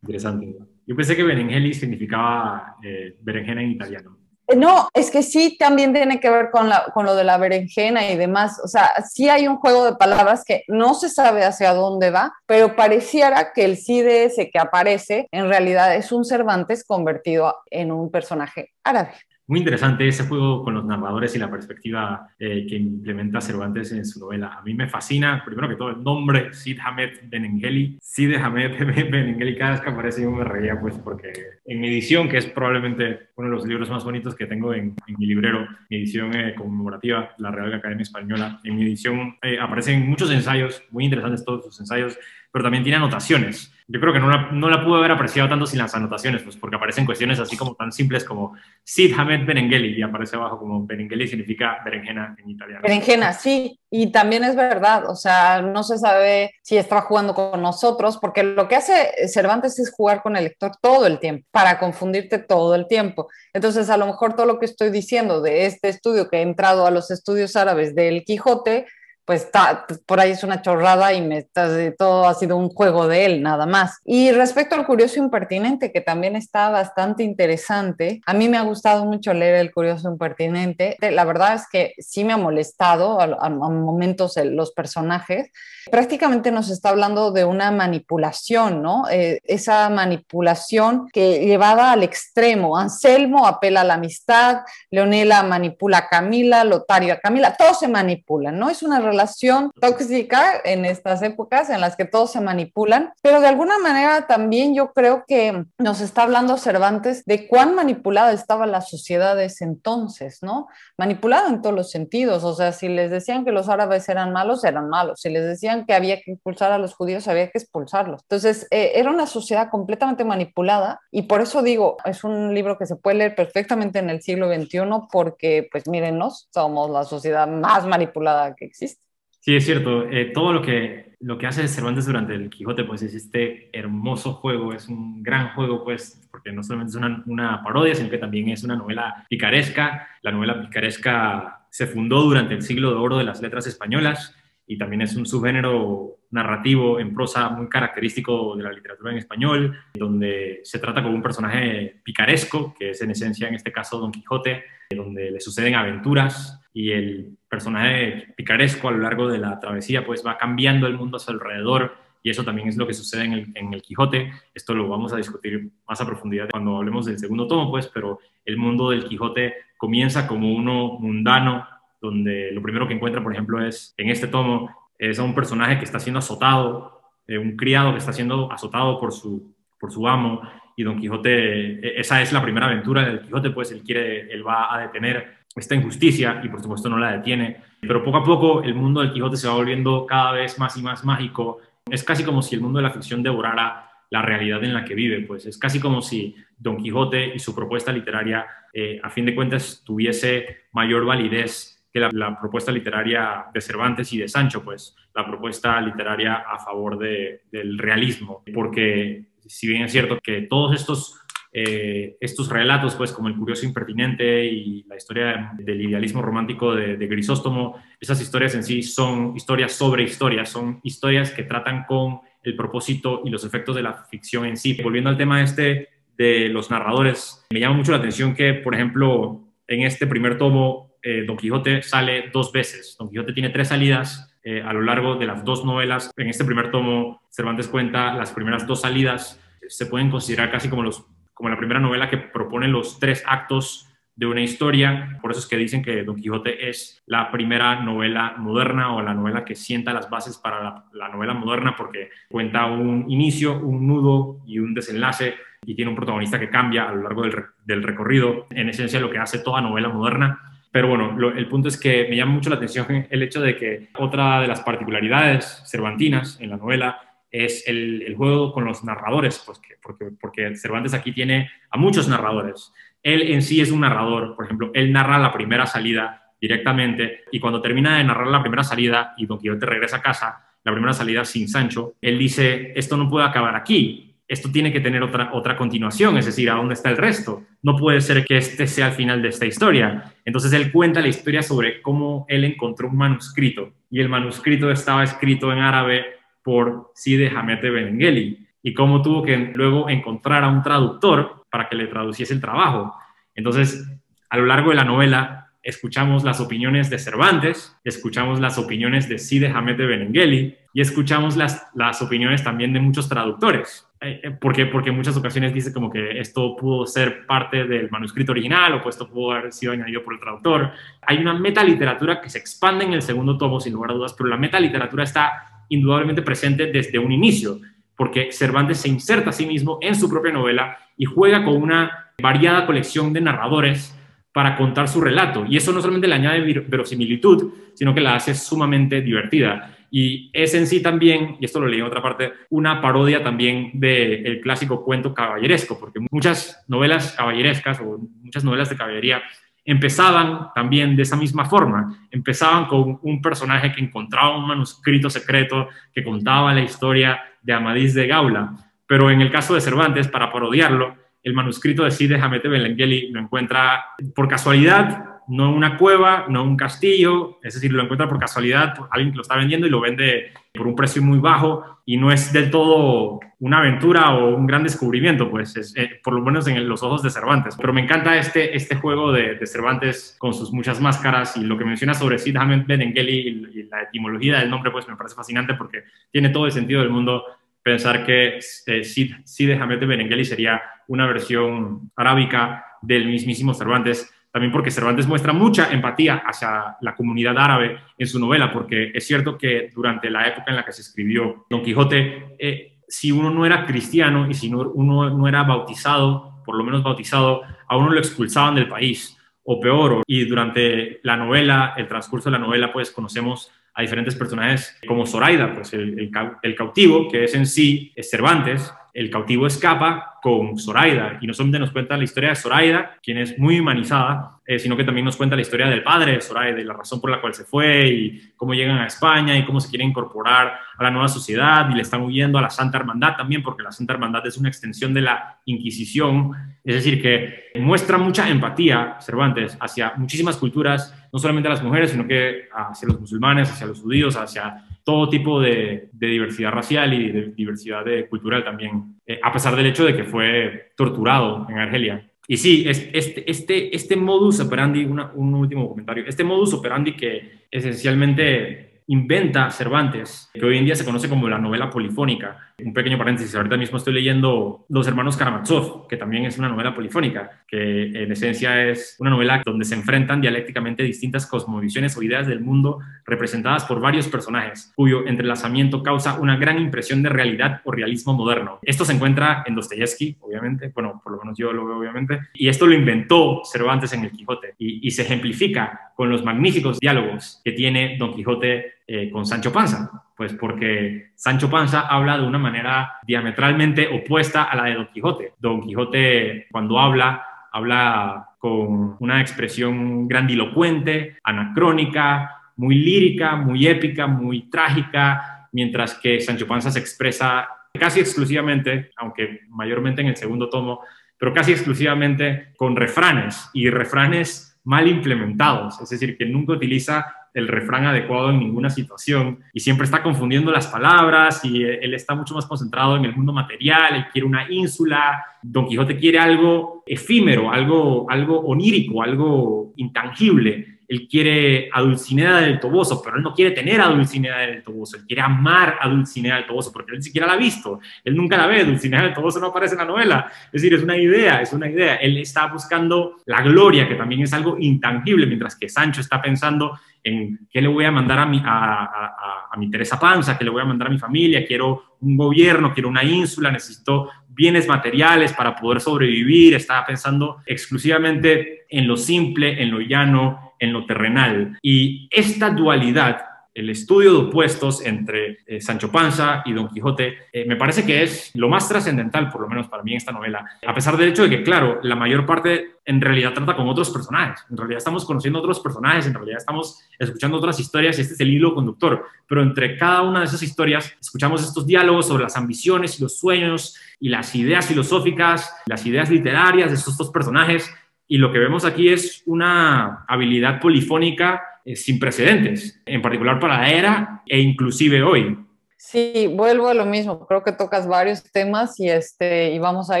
Interesante. Yo pensé que Benengeli significaba eh, berenjena en italiano. No, es que sí también tiene que ver con, con lo de la berenjena y demás. O sea, sí hay un juego de palabras que no se sabe hacia dónde va, pero pareciera que el CDS que aparece en realidad es un Cervantes convertido en un personaje árabe muy interesante ese juego con los narradores y la perspectiva eh, que implementa Cervantes en su novela. A mí me fascina, primero que todo, el nombre Sid Hamed Benengeli. Sid Hamed Benengeli, cada vez que aparece yo me reía, pues, porque en mi edición, que es probablemente uno de los libros más bonitos que tengo en, mi librero, mi edición eh, conmemorativa, la Real Academia Española, en mi edición eh, aparecen muchos ensayos, muy interesantes todos sus ensayos, pero también tiene anotaciones. Yo creo que no la, no la pude haber apreciado tanto sin las anotaciones, pues porque aparecen cuestiones así como tan simples como Sid Hamed Benengeli y aparece abajo como Benengeli significa berenjena en italiano. Berenjena, sí, y también es verdad, o sea, no se sabe si estaba jugando con nosotros, porque lo que hace Cervantes es jugar con el lector todo el tiempo, para confundirte todo el tiempo. Entonces, a lo mejor todo lo que estoy diciendo de este estudio que he entrado a los estudios árabes del Quijote, pues está, por ahí es una chorrada y me está, todo ha sido un juego de él, nada más. Y respecto al curioso impertinente, que también está bastante interesante, a mí me ha gustado mucho leer el curioso impertinente. La verdad es que sí me ha molestado a, momentos los personajes. Prácticamente nos está hablando de una manipulación, ¿no? Eh, esa manipulación que llevada al extremo. Anselmo apela a la amistad, Leonela manipula a Camila, Lotario a Camila, todos se manipulan, ¿no? Es una relación tóxica en estas épocas en las que todos se manipulan, pero de alguna manera también yo creo que nos está hablando Cervantes de cuán manipulada estaba la sociedad de ese entonces, ¿no? Manipulada en todos los sentidos, o sea, si les decían que los árabes eran malos, eran malos, si les decían que había que expulsar a los judíos, había que expulsarlos. Entonces, eh, era una sociedad completamente manipulada y por eso digo, es un libro que se puede leer perfectamente en el siglo XXI porque, pues mírenos, somos la sociedad más manipulada que existe. Sí, es cierto. Eh, todo lo que, lo que hace Cervantes durante el Quijote, pues es este hermoso juego, es un gran juego, pues, porque no solamente es una, una, parodia, sino que también es una novela picaresca. La novela picaresca se fundó durante el siglo de oro de las letras españolas y también es un subgénero narrativo en prosa muy característico de la literatura en español, donde se trata como un personaje picaresco, que es en esencia en este caso Don Quijote, donde le suceden aventuras y el personaje picaresco a lo largo de la travesía pues va cambiando el mundo a su alrededor y eso también es lo que sucede en el, en el, Quijote. Esto lo vamos a discutir más a profundidad cuando hablemos del segundo tomo, pues, pero el mundo del Quijote comienza como uno mundano, donde lo primero que encuentra, por ejemplo, es en este tomo, es a un personaje que está siendo azotado, eh, un criado que está siendo azotado por su, por su amo, y Don Quijote, e, esa es la primera aventura del Quijote, pues él quiere, él va a detener esta injusticia y por supuesto no la detiene. Pero poco a poco el mundo del Quijote se va volviendo cada vez más y más mágico. Es casi como si el mundo de la ficción devorara la realidad en la que vive, pues es casi como si Don Quijote y su propuesta literaria, eh, a fin de cuentas, tuviese mayor validez que la, propuesta literaria de Cervantes y de Sancho, pues la propuesta literaria a favor del realismo, porque si bien es cierto que todos estos eh, estos relatos, pues como El Curioso Impertinente y la historia del idealismo romántico de, Grisóstomo, esas historias en sí son historias sobre historias, son historias que tratan con el propósito y los efectos de la ficción en sí. Volviendo al tema este de los narradores, me llama mucho la atención que, por ejemplo, en este primer tomo, eh, Don Quijote sale dos veces. Don Quijote tiene tres salidas eh, a lo largo de las dos novelas. En este primer tomo, Cervantes cuenta las primeras dos salidas se pueden considerar casi como los como la primera novela que propone los tres actos de una historia. Por eso es que dicen que Don Quijote es la primera novela moderna o la novela que sienta las bases para la, novela moderna porque cuenta un inicio, un nudo y un desenlace y tiene un protagonista que cambia a lo largo del, recorrido. En esencia, lo que hace toda novela moderna. Pero bueno, el punto es que me llama mucho la atención el hecho de que otra de las particularidades cervantinas en la novela es el, juego con los narradores, pues porque, porque Cervantes aquí tiene a muchos narradores. Él en sí es un narrador, por ejemplo, él narra la primera salida directamente y cuando termina de narrar la primera salida y Don Quijote regresa a casa, la primera salida sin Sancho, él dice, esto no puede acabar aquí, esto tiene que tener otra, otra continuación, es decir, ¿a dónde está el resto? No puede ser que este sea el final de esta historia. Entonces él cuenta la historia sobre cómo él encontró un manuscrito y el manuscrito estaba escrito en árabe por Side Hamete Benengeli y cómo tuvo que luego encontrar a un traductor para que le traduciese el trabajo. Entonces, a lo largo de la novela, escuchamos las opiniones de Cervantes, escuchamos las opiniones de Side Hamete Benengeli y escuchamos las, las opiniones también de muchos traductores. Eh, eh, porque, porque en muchas ocasiones dice como que esto pudo ser parte del manuscrito original o pues esto pudo haber sido añadido por el traductor. Hay una metaliteratura que se expande en el segundo tomo, sin lugar a dudas, pero la metaliteratura está indudablemente presente desde un inicio, porque Cervantes se inserta a sí mismo en su propia novela y juega con una variada colección de narradores para contar su relato. Y eso no solamente le añade verosimilitud, sino que la hace sumamente divertida. Y es en sí también, y esto lo leí en otra parte, una parodia también del clásico cuento caballeresco, porque muchas novelas caballerescas o muchas novelas de caballería empezaban también de esa misma forma. Empezaban con un personaje que encontraba un manuscrito secreto que contaba la historia de Amadís de Gaula. Pero en el caso de Cervantes, para parodiarlo, el manuscrito de Cide Hamete Belengeli lo encuentra por casualidad no una cueva, no un castillo, es decir, lo encuentra por casualidad alguien que lo está vendiendo y lo vende por un precio muy bajo y no es del todo una aventura o un gran descubrimiento, pues es, eh, por lo menos en los ojos de Cervantes. Pero me encanta este, este juego de, Cervantes con sus muchas máscaras y lo que menciona sobre Sid Hammett Benengeli y, la etimología del nombre, pues me parece fascinante porque tiene todo el sentido del mundo pensar que eh, Sid, Sid Hammett Benengeli sería una versión arábica del mismísimo Cervantes también porque Cervantes muestra mucha empatía hacia la comunidad árabe en su novela, porque es cierto que durante la época en la que se escribió Don Quijote, eh, si uno no era cristiano y si uno no era bautizado, por lo menos bautizado, a uno lo expulsaban del país, o peor, y durante la novela, el transcurso de la novela, pues conocemos a diferentes personajes como Zoraida, pues el, cautivo, que es en sí es Cervantes, el cautivo escapa con Zoraida y no solamente nos cuenta la historia de Zoraida, quien es muy humanizada, eh, sino que también nos cuenta la historia del padre de Zoraida y la razón por la cual se fue y cómo llegan a España y cómo se quiere incorporar a la nueva sociedad y le están huyendo a la Santa Hermandad también, porque la Santa Hermandad es una extensión de la Inquisición, es decir, que muestra mucha empatía Cervantes hacia muchísimas culturas, no solamente a las mujeres, sino que hacia los musulmanes, hacia los judíos, hacia todo tipo de, diversidad racial y de diversidad cultural también, eh, a pesar del hecho de que fue torturado en Argelia. Y sí, este, este, este modus operandi, un último comentario, este modus operandi que esencialmente inventa Cervantes, que hoy en día se conoce como la novela polifónica. Un pequeño paréntesis, ahorita mismo estoy leyendo Los hermanos Karamazov, que también es una novela polifónica, que en esencia es una novela donde se enfrentan dialécticamente distintas cosmovisiones o ideas del mundo representadas por varios personajes, cuyo entrelazamiento causa una gran impresión de realidad o realismo moderno. Esto se encuentra en Dostoyevsky, obviamente, bueno, por lo menos yo lo veo obviamente, y esto lo inventó Cervantes en El Quijote, y, y se ejemplifica con los magníficos diálogos que tiene Don Quijote eh, con Sancho Panza, pues porque Sancho Panza habla de una manera diametralmente opuesta a la de Don Quijote. Don Quijote cuando habla, habla con una expresión grandilocuente, anacrónica, muy lírica, muy épica, muy trágica, mientras que Sancho Panza se expresa casi exclusivamente, aunque mayormente en el segundo tomo, pero casi exclusivamente con refranes y refranes mal implementados, es decir, que nunca utiliza el refrán adecuado en ninguna situación y siempre está confundiendo las palabras y él está mucho más concentrado en el mundo material, él quiere una ínsula, Don Quijote quiere algo efímero, algo, algo onírico, algo intangible él quiere a Dulcinea del Toboso, pero él no quiere tener a Dulcinea del Toboso, él quiere amar a Dulcinea del Toboso, porque él ni siquiera la ha visto, él nunca la ve, Dulcinea del Toboso no aparece en la novela, es decir, es una idea, es una idea, él está buscando la gloria, que también es algo intangible, mientras que Sancho está pensando en qué le voy a mandar a mi, a, a mi Teresa Panza, qué le voy a mandar a mi familia, quiero un gobierno, quiero una ínsula, necesito bienes materiales para poder sobrevivir, estaba pensando exclusivamente en lo simple, en lo llano, en lo terrenal. Y esta dualidad el estudio de opuestos entre eh, Sancho Panza y Don Quijote, eh, me parece que es lo más trascendental, por lo menos para mí, en esta novela. A pesar del hecho de que, claro, la mayor parte en realidad trata con otros personajes. En realidad estamos conociendo otros personajes, en realidad estamos escuchando otras historias y este es el hilo conductor. Pero entre cada una de esas historias escuchamos estos diálogos sobre las ambiciones y los sueños y las ideas filosóficas, las ideas literarias de estos dos personajes y lo que vemos aquí es una habilidad polifónica eh, sin precedentes, en particular para la era e inclusive hoy. Sí, vuelvo a lo mismo. Creo que tocas varios temas y, este, y vamos a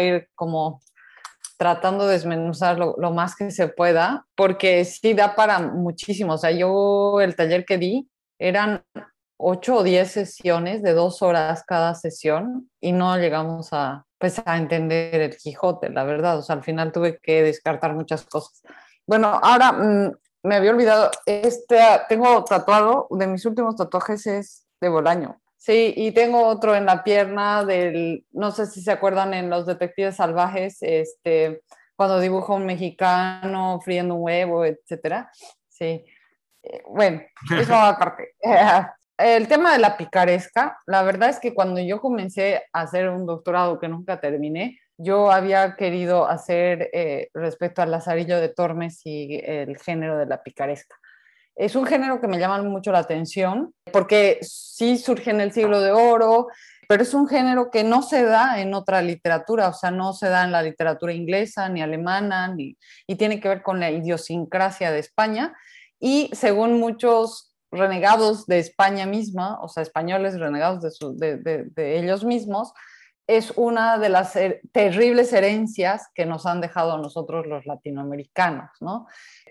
ir como tratando de desmenuzar lo, lo, más que se pueda, porque sí da para muchísimo. O sea, yo el taller que di eran ocho o diez sesiones de dos horas cada sesión y no llegamos a, pues, a entender el Quijote, la verdad. O sea, al final tuve que descartar muchas cosas. Bueno, ahora mm, me había olvidado, este, tengo tatuado, de mis últimos tatuajes es de Bolaño. Sí, y tengo otro en la pierna del, no sé si se acuerdan en Los Detectives Salvajes, este, cuando dibujo un mexicano friendo un huevo, etcétera. Sí. Eh, bueno, eso aparte. el tema de la picaresca, la verdad es que cuando yo comencé a hacer un doctorado que nunca terminé, yo había querido hacer eh, respecto al Lazarillo de Tormes y el género de la picaresca. Es un género que me llama mucho la atención porque sí surge en el siglo de oro, pero es un género que no se da en otra literatura, o sea, no se da en la literatura inglesa ni alemana, ni, y tiene que ver con la idiosincrasia de España. Y según muchos renegados de España misma, o sea, españoles renegados de, ellos mismos, es una de las terribles herencias que nos han dejado a nosotros los latinoamericanos, ¿no?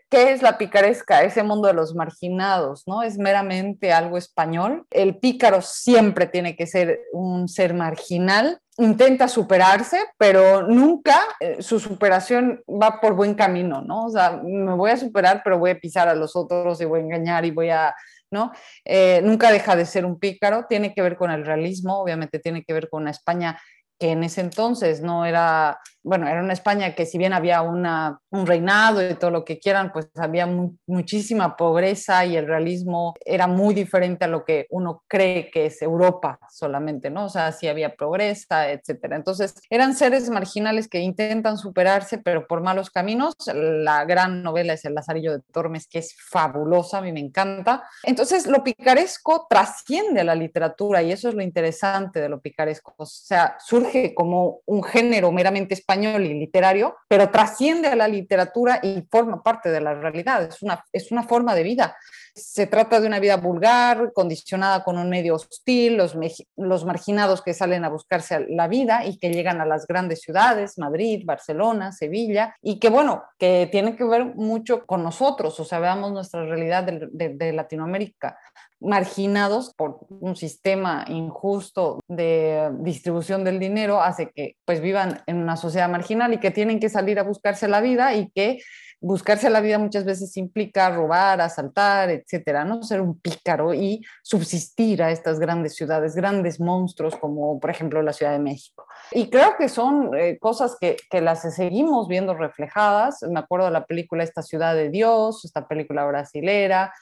¿Qué es la picaresca? Ese mundo de los marginados, ¿no? Es meramente algo español. El pícaro siempre tiene que ser un ser marginal. Intenta superarse, pero nunca eh, su superación va por buen camino, ¿no? O sea, me voy a superar, pero voy a pisar a los otros y voy a engañar y voy a ¿no? Eh, nunca deja de ser un pícaro, tiene que ver con el realismo, obviamente tiene que ver con una España que en ese entonces no era, bueno, era una España que si bien había una, un reinado y todo lo que quieran, pues había muchísima pobreza y el realismo era muy diferente a lo que uno cree que es Europa solamente, ¿no? O sea, sí había pobreza, etcétera. Entonces, eran seres marginales que intentan superarse, pero por malos caminos. La gran novela es El Lazarillo de Tormes, que es fabulosa, a mí me encanta. Entonces, lo picaresco trasciende a la literatura y eso es lo interesante de lo picaresco. O sea, surge como un género meramente español y literario, pero trasciende a la literatura y forma parte de la realidad, es una, es una forma de vida. Se trata de una vida vulgar, condicionada con un medio hostil, los, marginados que salen a buscarse la vida y que llegan a las grandes ciudades, Madrid, Barcelona, Sevilla, y que bueno, que tiene que ver mucho con nosotros, o sea, veamos nuestra realidad de, de Latinoamérica. Marginados por un sistema injusto de distribución del dinero hace que pues vivan en una sociedad marginal y que tienen que salir a buscarse la vida y que buscarse la vida muchas veces implica robar, asaltar, etcétera, no ser un pícaro y subsistir a estas grandes ciudades, grandes monstruos como por ejemplo la Ciudad de México. Y creo que son eh, cosas que, que las seguimos viendo reflejadas. Me acuerdo de la película Esta Ciudad de Dios, esta película brasilera,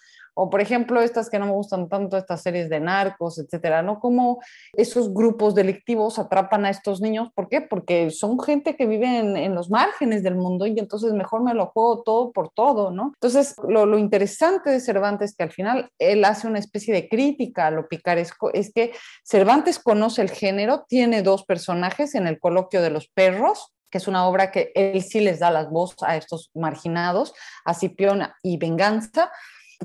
o por ejemplo, estas que no me gustan tanto, estas series de narcos, etcétera, ¿no? Como esos grupos delictivos atrapan a estos niños. ¿Por qué? Porque son gente que vive en, los márgenes del mundo y entonces mejor me lo juego todo por todo, ¿no? Entonces, lo, lo interesante de Cervantes, que al final él hace una especie de crítica a lo picaresco, es que Cervantes conoce el género, tiene dos personajes en el coloquio de los perros, que es una obra que él sí les da las voz a estos marginados, a Cipiona y Venganza,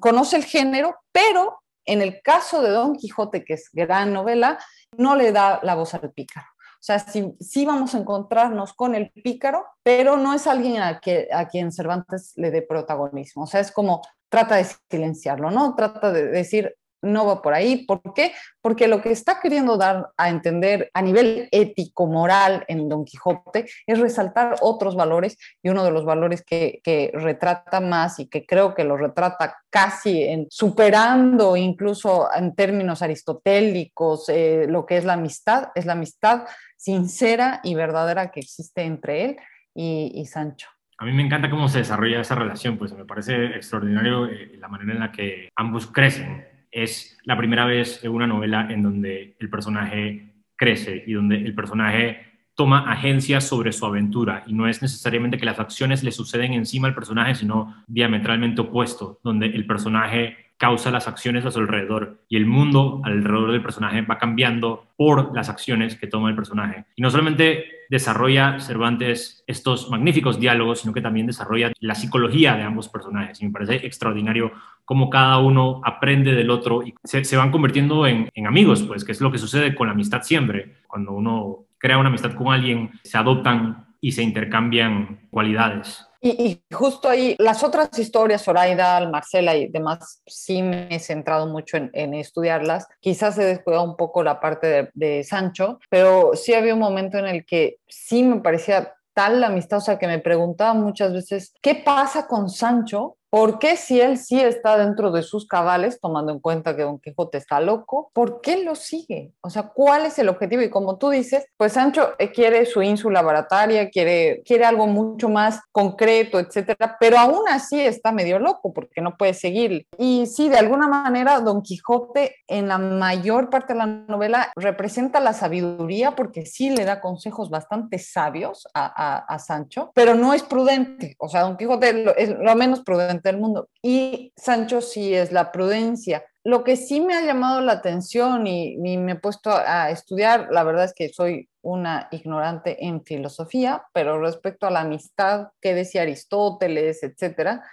conoce el género, pero en el caso de Don Quijote, que es gran novela, no le da la voz al pícaro. O sea, sí, vamos a encontrarnos con el pícaro, pero no es alguien a, que, a quien Cervantes le dé protagonismo. O sea, es como trata de silenciarlo, ¿no? Trata de decir, no va por ahí. ¿Por qué? Porque lo que está queriendo dar a entender a nivel ético, moral en Don Quijote es resaltar otros valores y uno de los valores que, retrata más y que creo que lo retrata casi en, superando incluso en términos aristotélicos eh, lo que es la amistad, es la amistad sincera y verdadera que existe entre él y, Sancho. A mí me encanta cómo se desarrolla esa relación, pues me parece extraordinario eh, la manera en la que ambos crecen es la primera vez en una novela en donde el personaje crece y donde el personaje toma agencia sobre su aventura y no es necesariamente que las acciones le suceden encima al personaje, sino diametralmente opuesto, donde el personaje causa las acciones a su alrededor y el mundo alrededor del personaje va cambiando por las acciones que toma el personaje. Y no solamente desarrolla Cervantes estos magníficos diálogos, sino que también desarrolla la psicología de ambos personajes. Y me parece extraordinario cómo cada uno aprende del otro y se, van convirtiendo en, amigos, pues, que es lo que sucede con la amistad siempre. Cuando uno crea una amistad con alguien, se adoptan y se intercambian cualidades. Y, justo ahí, las otras historias, Zoraida, Marcela y demás, sí me he centrado mucho en, estudiarlas. Quizás se descuida un poco la parte de, de, Sancho, pero sí había un momento en el que sí me parecía tal la amistad, o sea, que me preguntaba muchas veces, ¿qué pasa con Sancho ¿Por qué si él sí está dentro de sus cabales, tomando en cuenta que Don Quijote está loco, por qué lo sigue? O sea, ¿cuál es el objetivo? Y como tú dices, pues Sancho eh, quiere su ínsula barataria, quiere, quiere algo mucho más concreto, etcétera, pero aún así está medio loco porque no puede seguir. Y sí, de alguna manera, Don Quijote en la mayor parte de la novela representa la sabiduría porque sí le da consejos bastante sabios a, a Sancho, pero no es prudente. O sea, Don Quijote es lo menos prudente del mundo. Y Sancho sí es la prudencia. Lo que sí me ha llamado la atención y, me he puesto a estudiar, la verdad es que soy una ignorante en filosofía, pero respecto a la amistad que decía Aristóteles, etcétera,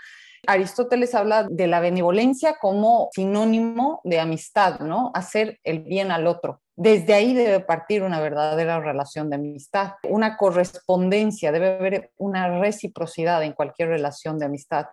Aristóteles habla de la benevolencia como sinónimo de amistad, ¿no? Hacer el bien al otro desde ahí debe partir una verdadera relación de amistad, una correspondencia, debe haber una reciprocidad en cualquier relación de amistad.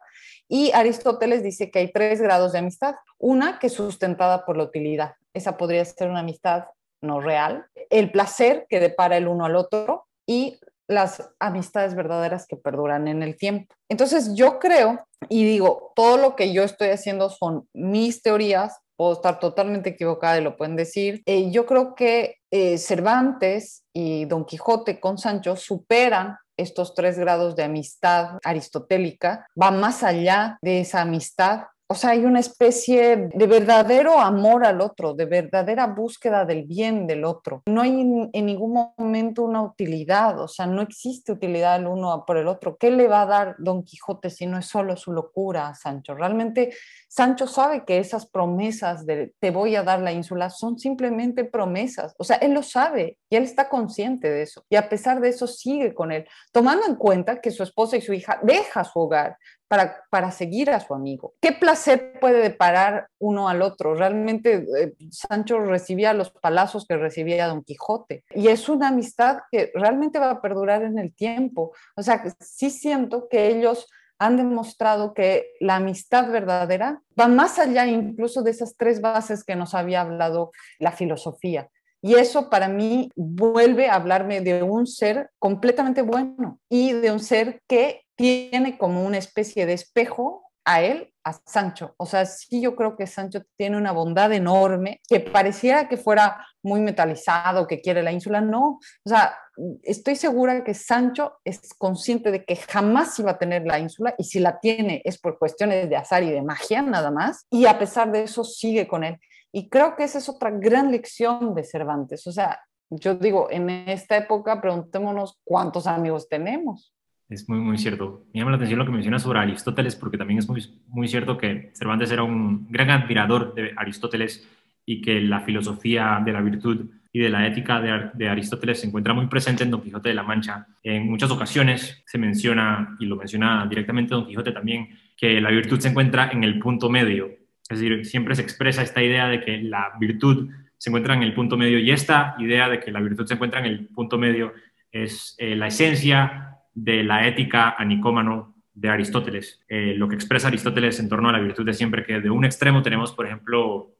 Y Aristóteles dice que hay tres grados de amistad. Una que es sustentada por la utilidad. Esa podría ser una amistad no real. El placer que depara el uno al otro y las amistades verdaderas que perduran en el tiempo. Entonces yo creo y digo, todo lo que yo estoy haciendo son mis teorías, puedo estar totalmente equivocada y lo pueden decir. Eh, yo creo que eh, Cervantes y Don Quijote con Sancho superan estos tres grados de amistad aristotélica, va más allá de esa amistad o sea, hay una especie de verdadero amor al otro, de verdadera búsqueda del bien del otro. No hay en ningún momento una utilidad, o sea, no existe utilidad el uno por el otro. ¿Qué le va a dar Don Quijote si no es solo su locura a Sancho? Realmente Sancho sabe que esas promesas de te voy a dar la ínsula son simplemente promesas. O sea, él lo sabe y él está consciente de eso. Y a pesar de eso sigue con él, tomando en cuenta que su esposa y su hija dejan su hogar, para, para, seguir a su amigo. ¿Qué placer puede deparar uno al otro? Realmente eh, Sancho recibía los palazos que recibía Don Quijote y es una amistad que realmente va a perdurar en el tiempo. O sea, sí siento que ellos han demostrado que la amistad verdadera va más allá incluso de esas tres bases que nos había hablado la filosofía. Y eso para mí vuelve a hablarme de un ser completamente bueno y de un ser que tiene como una especie de espejo a él, a Sancho. O sea, sí yo creo que Sancho tiene una bondad enorme, que pareciera que fuera muy metalizado, que quiere la ínsula. No, o sea, estoy segura que Sancho es consciente de que jamás iba a tener la ínsula y si la tiene es por cuestiones de azar y de magia nada más. Y a pesar de eso sigue con él. Y creo que esa es otra gran lección de Cervantes. O sea, yo digo, en esta época preguntémonos cuántos amigos tenemos. Es muy, muy cierto. Me llama la atención lo que menciona sobre Aristóteles, porque también es muy, muy cierto que Cervantes era un gran admirador de Aristóteles y que la filosofía de la virtud y de la ética de, Aristóteles se encuentra muy presente en Don Quijote de la Mancha. En muchas ocasiones se menciona, y lo menciona directamente Don Quijote también, que la virtud se encuentra en el punto medio. Es decir, siempre se expresa esta idea de que la virtud se encuentra en el punto medio y esta idea de que la virtud se encuentra en el punto medio es eh, la esencia de la ética anicómano de Aristóteles, eh, lo que expresa Aristóteles en torno a la virtud de siempre, que de un extremo tenemos, por ejemplo,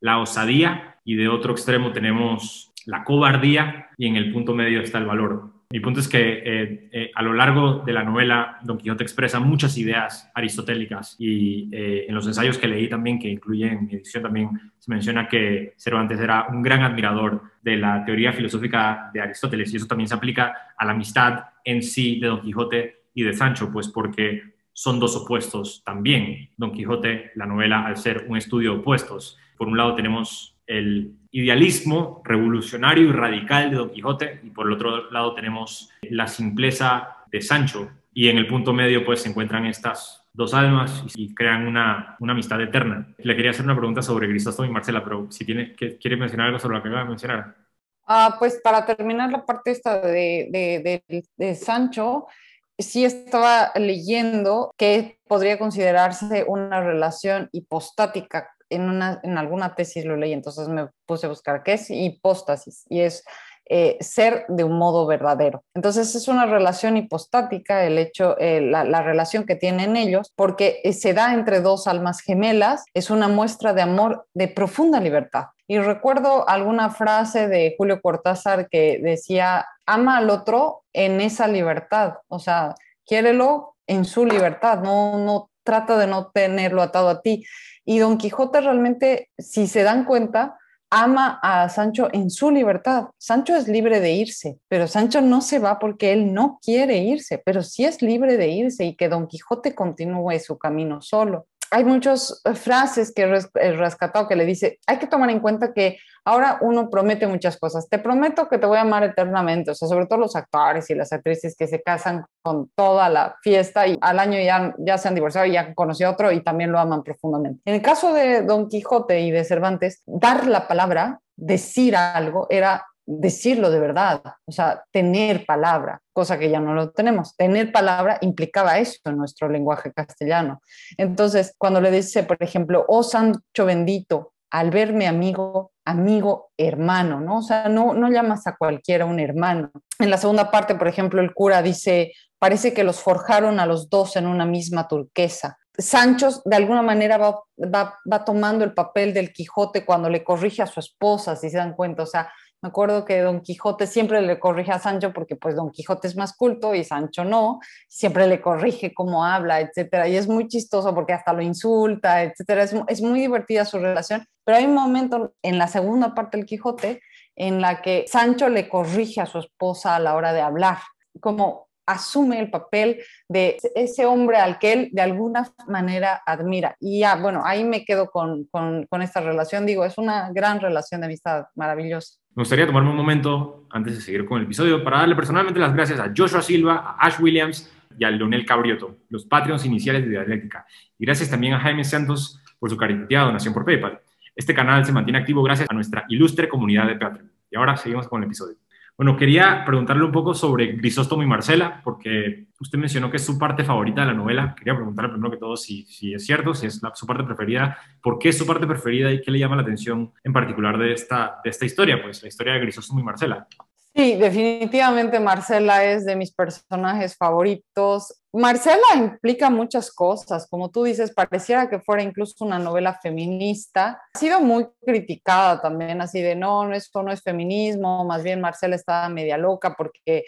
la osadía y de otro extremo tenemos la cobardía y en el punto medio está el valor. Mi punto es que eh, eh, a lo largo de la novela Don Quijote expresa muchas ideas aristotélicas y en los ensayos que leí también, que incluyen mi edición también, se menciona que Cervantes era un gran admirador de la teoría filosófica de Aristóteles y eso también se aplica a la amistad en sí de Don Quijote y de Sancho, pues porque son dos opuestos también. Don Quijote, la novela, al ser un estudio opuestos, por un lado tenemos el idealismo revolucionario y radical de Don Quijote y por el otro lado tenemos la simpleza de Sancho y en el punto medio pues se encuentran estas dos almas y crean una, una amistad eterna. Le quería hacer una pregunta sobre Grisóstomo y Marcela, pero si tiene, quiere mencionar algo sobre lo que acaba de mencionar. Ah, pues para terminar la parte esta de, de, Sancho, sí estaba leyendo que podría considerarse una relación hipostática. En, una, en alguna tesis lo leí, entonces me puse a buscar qué es hipóstasis y es eh, ser de un modo verdadero. Entonces es una relación hipostática el hecho, eh, la, relación que tienen ellos, porque eh, se da entre dos almas gemelas, es una muestra de amor de profunda libertad. Y recuerdo alguna frase de Julio Cortázar que decía, ama al otro en esa libertad, o sea, quiérelo en su libertad, no, no trata de no tenerlo atado a ti. Y Don Quijote realmente, si se dan cuenta, ama a Sancho en su libertad. Sancho es libre de irse, pero Sancho no se va porque él no quiere irse, pero sí es libre de irse y que Don Quijote continúe su camino solo hay muchas eh, frases que he rescatado que le dice, hay que tomar en cuenta que ahora uno promete muchas cosas. Te prometo que te voy a amar eternamente, o sea, sobre todo los actores y las actrices que se casan con toda la fiesta y al año ya, ya se han divorciado y ya conocido otro y también lo aman profundamente. En el caso de Don Quijote y de Cervantes, dar la palabra, decir algo, era decirlo de verdad, o sea, tener palabra, cosa que ya no lo tenemos. Tener palabra implicaba eso en nuestro lenguaje castellano. Entonces, cuando le dice, por ejemplo, oh Sancho bendito, al verme amigo, amigo, hermano, ¿no? O sea, no, no llamas a cualquiera un hermano. En la segunda parte, por ejemplo, el cura dice, parece que los forjaron a los dos en una misma turquesa. Sancho de alguna manera va, va, va tomando el papel del Quijote cuando le corrige a su esposa, si se dan cuenta, o sea, me acuerdo que Don Quijote siempre le corrige a Sancho porque pues Don Quijote es más culto y Sancho no, siempre le corrige cómo habla, etcétera, y es muy chistoso porque hasta lo insulta, etcétera, es, es muy divertida su relación, pero hay un momento en la segunda parte del Quijote en la que Sancho le corrige a su esposa a la hora de hablar, como asume el papel de ese hombre al que él de alguna manera admira. Y ya, bueno, ahí me quedo con, con, con, esta relación. Digo, es una gran relación de amistad, maravillosa. Me gustaría tomarme un momento, antes de seguir con el episodio, para darle personalmente las gracias a Joshua Silva, a Ash Williams y a Leonel Cabrioto, los Patreons iniciales de Dialéctica. Y gracias también a Jaime Santos por su caritativa donación por PayPal. Este canal se mantiene activo gracias a nuestra ilustre comunidad de Patreon. Y ahora seguimos con el episodio. Bueno, quería preguntarle un poco sobre Grisóstomo y Marcela, porque usted mencionó que es su parte favorita de la novela. Quería preguntarle primero que todo si, si es cierto, si es su parte preferida, por qué es su parte preferida y qué le llama la atención en particular de esta, de esta historia, pues la historia de Grisóstomo y Marcela. Sí, definitivamente Marcela es de mis personajes favoritos. Marcela implica muchas cosas, como tú dices, pareciera que fuera incluso una novela feminista. Ha sido muy criticada también, así de no, esto no es feminismo, más bien Marcela está media loca porque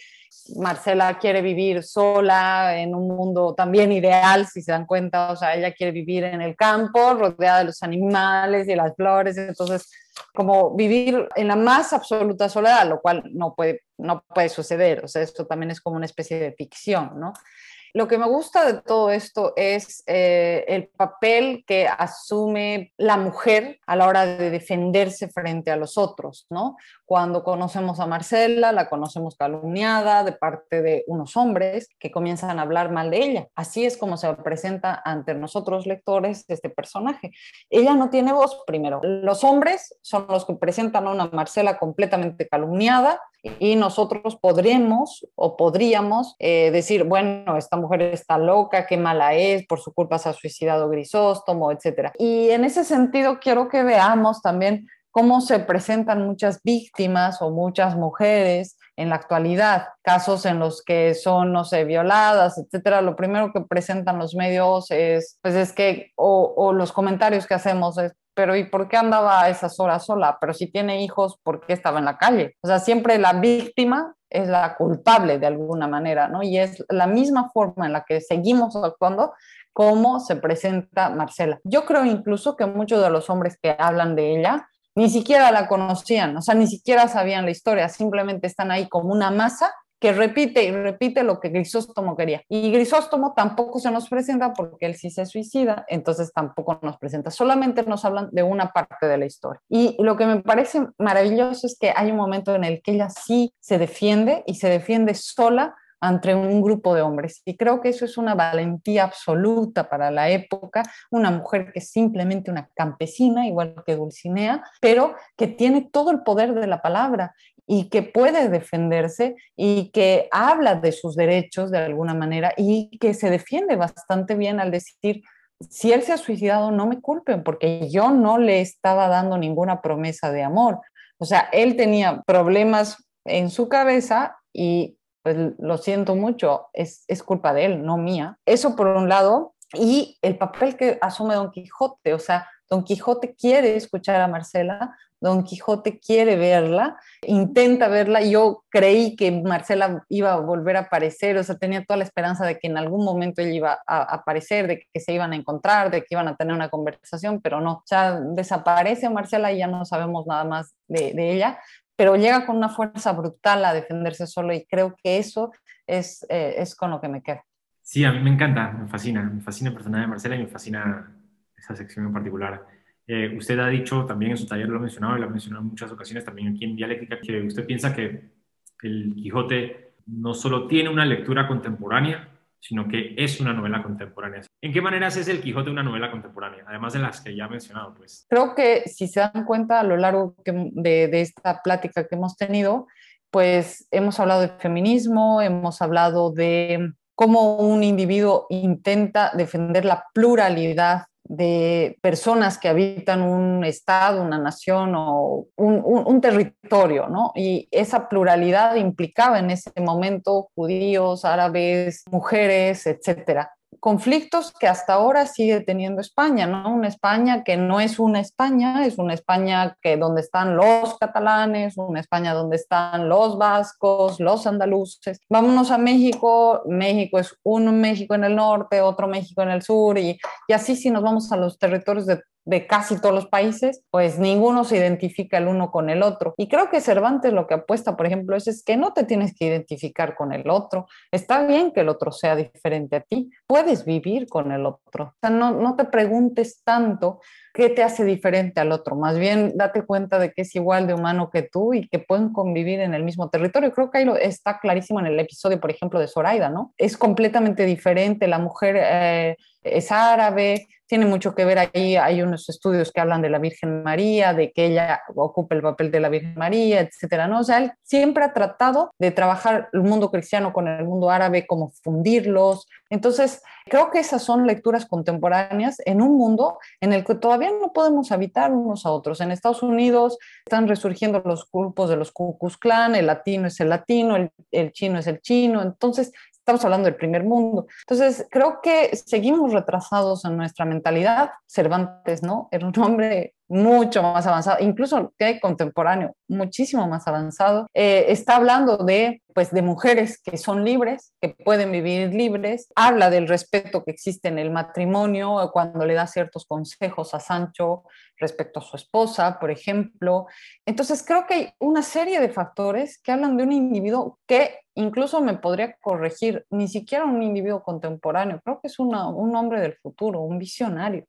Marcela quiere vivir sola en un mundo también ideal, si se dan cuenta, o sea, ella quiere vivir en el campo, rodeada de los animales y las flores, entonces como vivir en la más absoluta soledad, lo cual no puede, no puede suceder, o sea, esto también es como una especie de ficción, ¿no? Lo que me gusta de todo esto es eh, el papel que asume la mujer a la hora de defenderse frente a los otros, ¿no? Cuando conocemos a Marcela, la conocemos calumniada de parte de unos hombres que comienzan a hablar mal de ella. Así es como se presenta ante nosotros lectores este personaje. Ella no tiene voz primero. Los hombres son los que presentan a una Marcela completamente calumniada y nosotros podremos o podríamos eh, decir, bueno, esta mujer está loca, qué mala es, por su culpa se ha suicidado Grisóstomo, etc. Y en ese sentido quiero que veamos también cómo se presentan muchas víctimas o muchas mujeres en la actualidad, casos en los que son, no sé, violadas, etcétera, lo primero que presentan los medios es, pues es que, o, o los comentarios que hacemos es, pero ¿y por qué andaba a esas horas sola? Pero si tiene hijos, ¿por qué estaba en la calle? O sea, siempre la víctima es la culpable de alguna manera, ¿no? Y es la misma forma en la que seguimos actuando como se presenta Marcela. Yo creo incluso que muchos de los hombres que hablan de ella ni siquiera la conocían, o sea, ni siquiera sabían la historia, simplemente están ahí como una masa que repite y repite lo que Grisóstomo quería. Y Grisóstomo tampoco se nos presenta porque él sí se suicida, entonces tampoco nos presenta, solamente nos hablan de una parte de la historia. Y lo que me parece maravilloso es que hay un momento en el que ella sí se defiende y se defiende sola ante un grupo de hombres. Y creo que eso es una valentía absoluta para la época, una mujer que es simplemente una campesina, igual que Dulcinea, pero que tiene todo el poder de la palabra y que puede defenderse y que habla de sus derechos de alguna manera y que se defiende bastante bien al decir, si él se ha suicidado, no me culpen, porque yo no le estaba dando ninguna promesa de amor. O sea, él tenía problemas en su cabeza y pues lo siento mucho, es, es culpa de él, no mía. Eso por un lado, y el papel que asume Don Quijote, o sea, Don Quijote quiere escuchar a Marcela, Don Quijote quiere verla, intenta verla. Yo creí que Marcela iba a volver a aparecer, o sea, tenía toda la esperanza de que en algún momento ella iba a aparecer, de que se iban a encontrar, de que iban a tener una conversación, pero no, ya desaparece Marcela y ya no sabemos nada más de, ella pero llega con una fuerza brutal a defenderse solo y creo que eso es, eh, es con lo que me quedo. Sí, a mí me encanta, me fascina, me fascina el personaje de Marcela y me fascina esa sección en particular. Eh, usted ha dicho también en su taller, lo ha mencionado y lo ha mencionado en muchas ocasiones también aquí en Dialéctica, que usted piensa que el Quijote no solo tiene una lectura contemporánea, sino que es una novela contemporánea. ¿En qué maneras es El Quijote una novela contemporánea? Además de las que ya he mencionado, pues. Creo que si se dan cuenta a lo largo de, de esta plática que hemos tenido, pues hemos hablado de feminismo, hemos hablado de cómo un individuo intenta defender la pluralidad de personas que habitan un estado, una nación o un, territorio, ¿no? Y esa pluralidad implicaba en ese momento judíos, árabes, mujeres, etcétera conflictos que hasta ahora sigue teniendo España, ¿no? Una España que no es una España, es una España que donde están los catalanes, una España donde están los vascos, los andaluces. Vámonos a México, México es un México en el norte, otro México en el sur y, y así si nos vamos a los territorios de de casi todos los países, pues ninguno se identifica el uno con el otro. Y creo que Cervantes lo que apuesta, por ejemplo, es, es, que no te tienes que identificar con el otro. Está bien que el otro sea diferente a ti, puedes vivir con el otro. O sea, no, no te preguntes tanto qué te hace diferente al otro, más bien date cuenta de que es igual de humano que tú y que pueden convivir en el mismo territorio. Creo que ahí lo, está clarísimo en el episodio, por ejemplo, de Zoraida, ¿no? Es completamente diferente, la mujer eh, es árabe, tiene mucho que ver ahí, hay unos estudios que hablan de la Virgen María, de que ella ocupa el papel de la Virgen María, etcétera, ¿no? O sea, él siempre ha tratado de trabajar el mundo cristiano con el mundo árabe, como fundirlos. Entonces, creo que esas son lecturas contemporáneas en un mundo en el que todavía no podemos habitar unos a otros. En Estados Unidos están resurgiendo los grupos de los Ku Klux Klan, el latino es el latino, el, el chino es el chino. Entonces, estamos hablando del primer mundo. Entonces, creo que seguimos retrasados en nuestra mentalidad. Cervantes, ¿no? Era un hombre mucho más avanzado, incluso que contemporáneo, muchísimo más avanzado. Eh, está hablando de, pues, de mujeres que son libres, que pueden vivir libres. Habla del respeto que existe en el matrimonio cuando le da ciertos consejos a Sancho respecto a su esposa, por ejemplo. Entonces, creo que hay una serie de factores que hablan de un individuo que incluso me podría corregir, ni siquiera un individuo contemporáneo, creo que es un hombre del futuro, un visionario.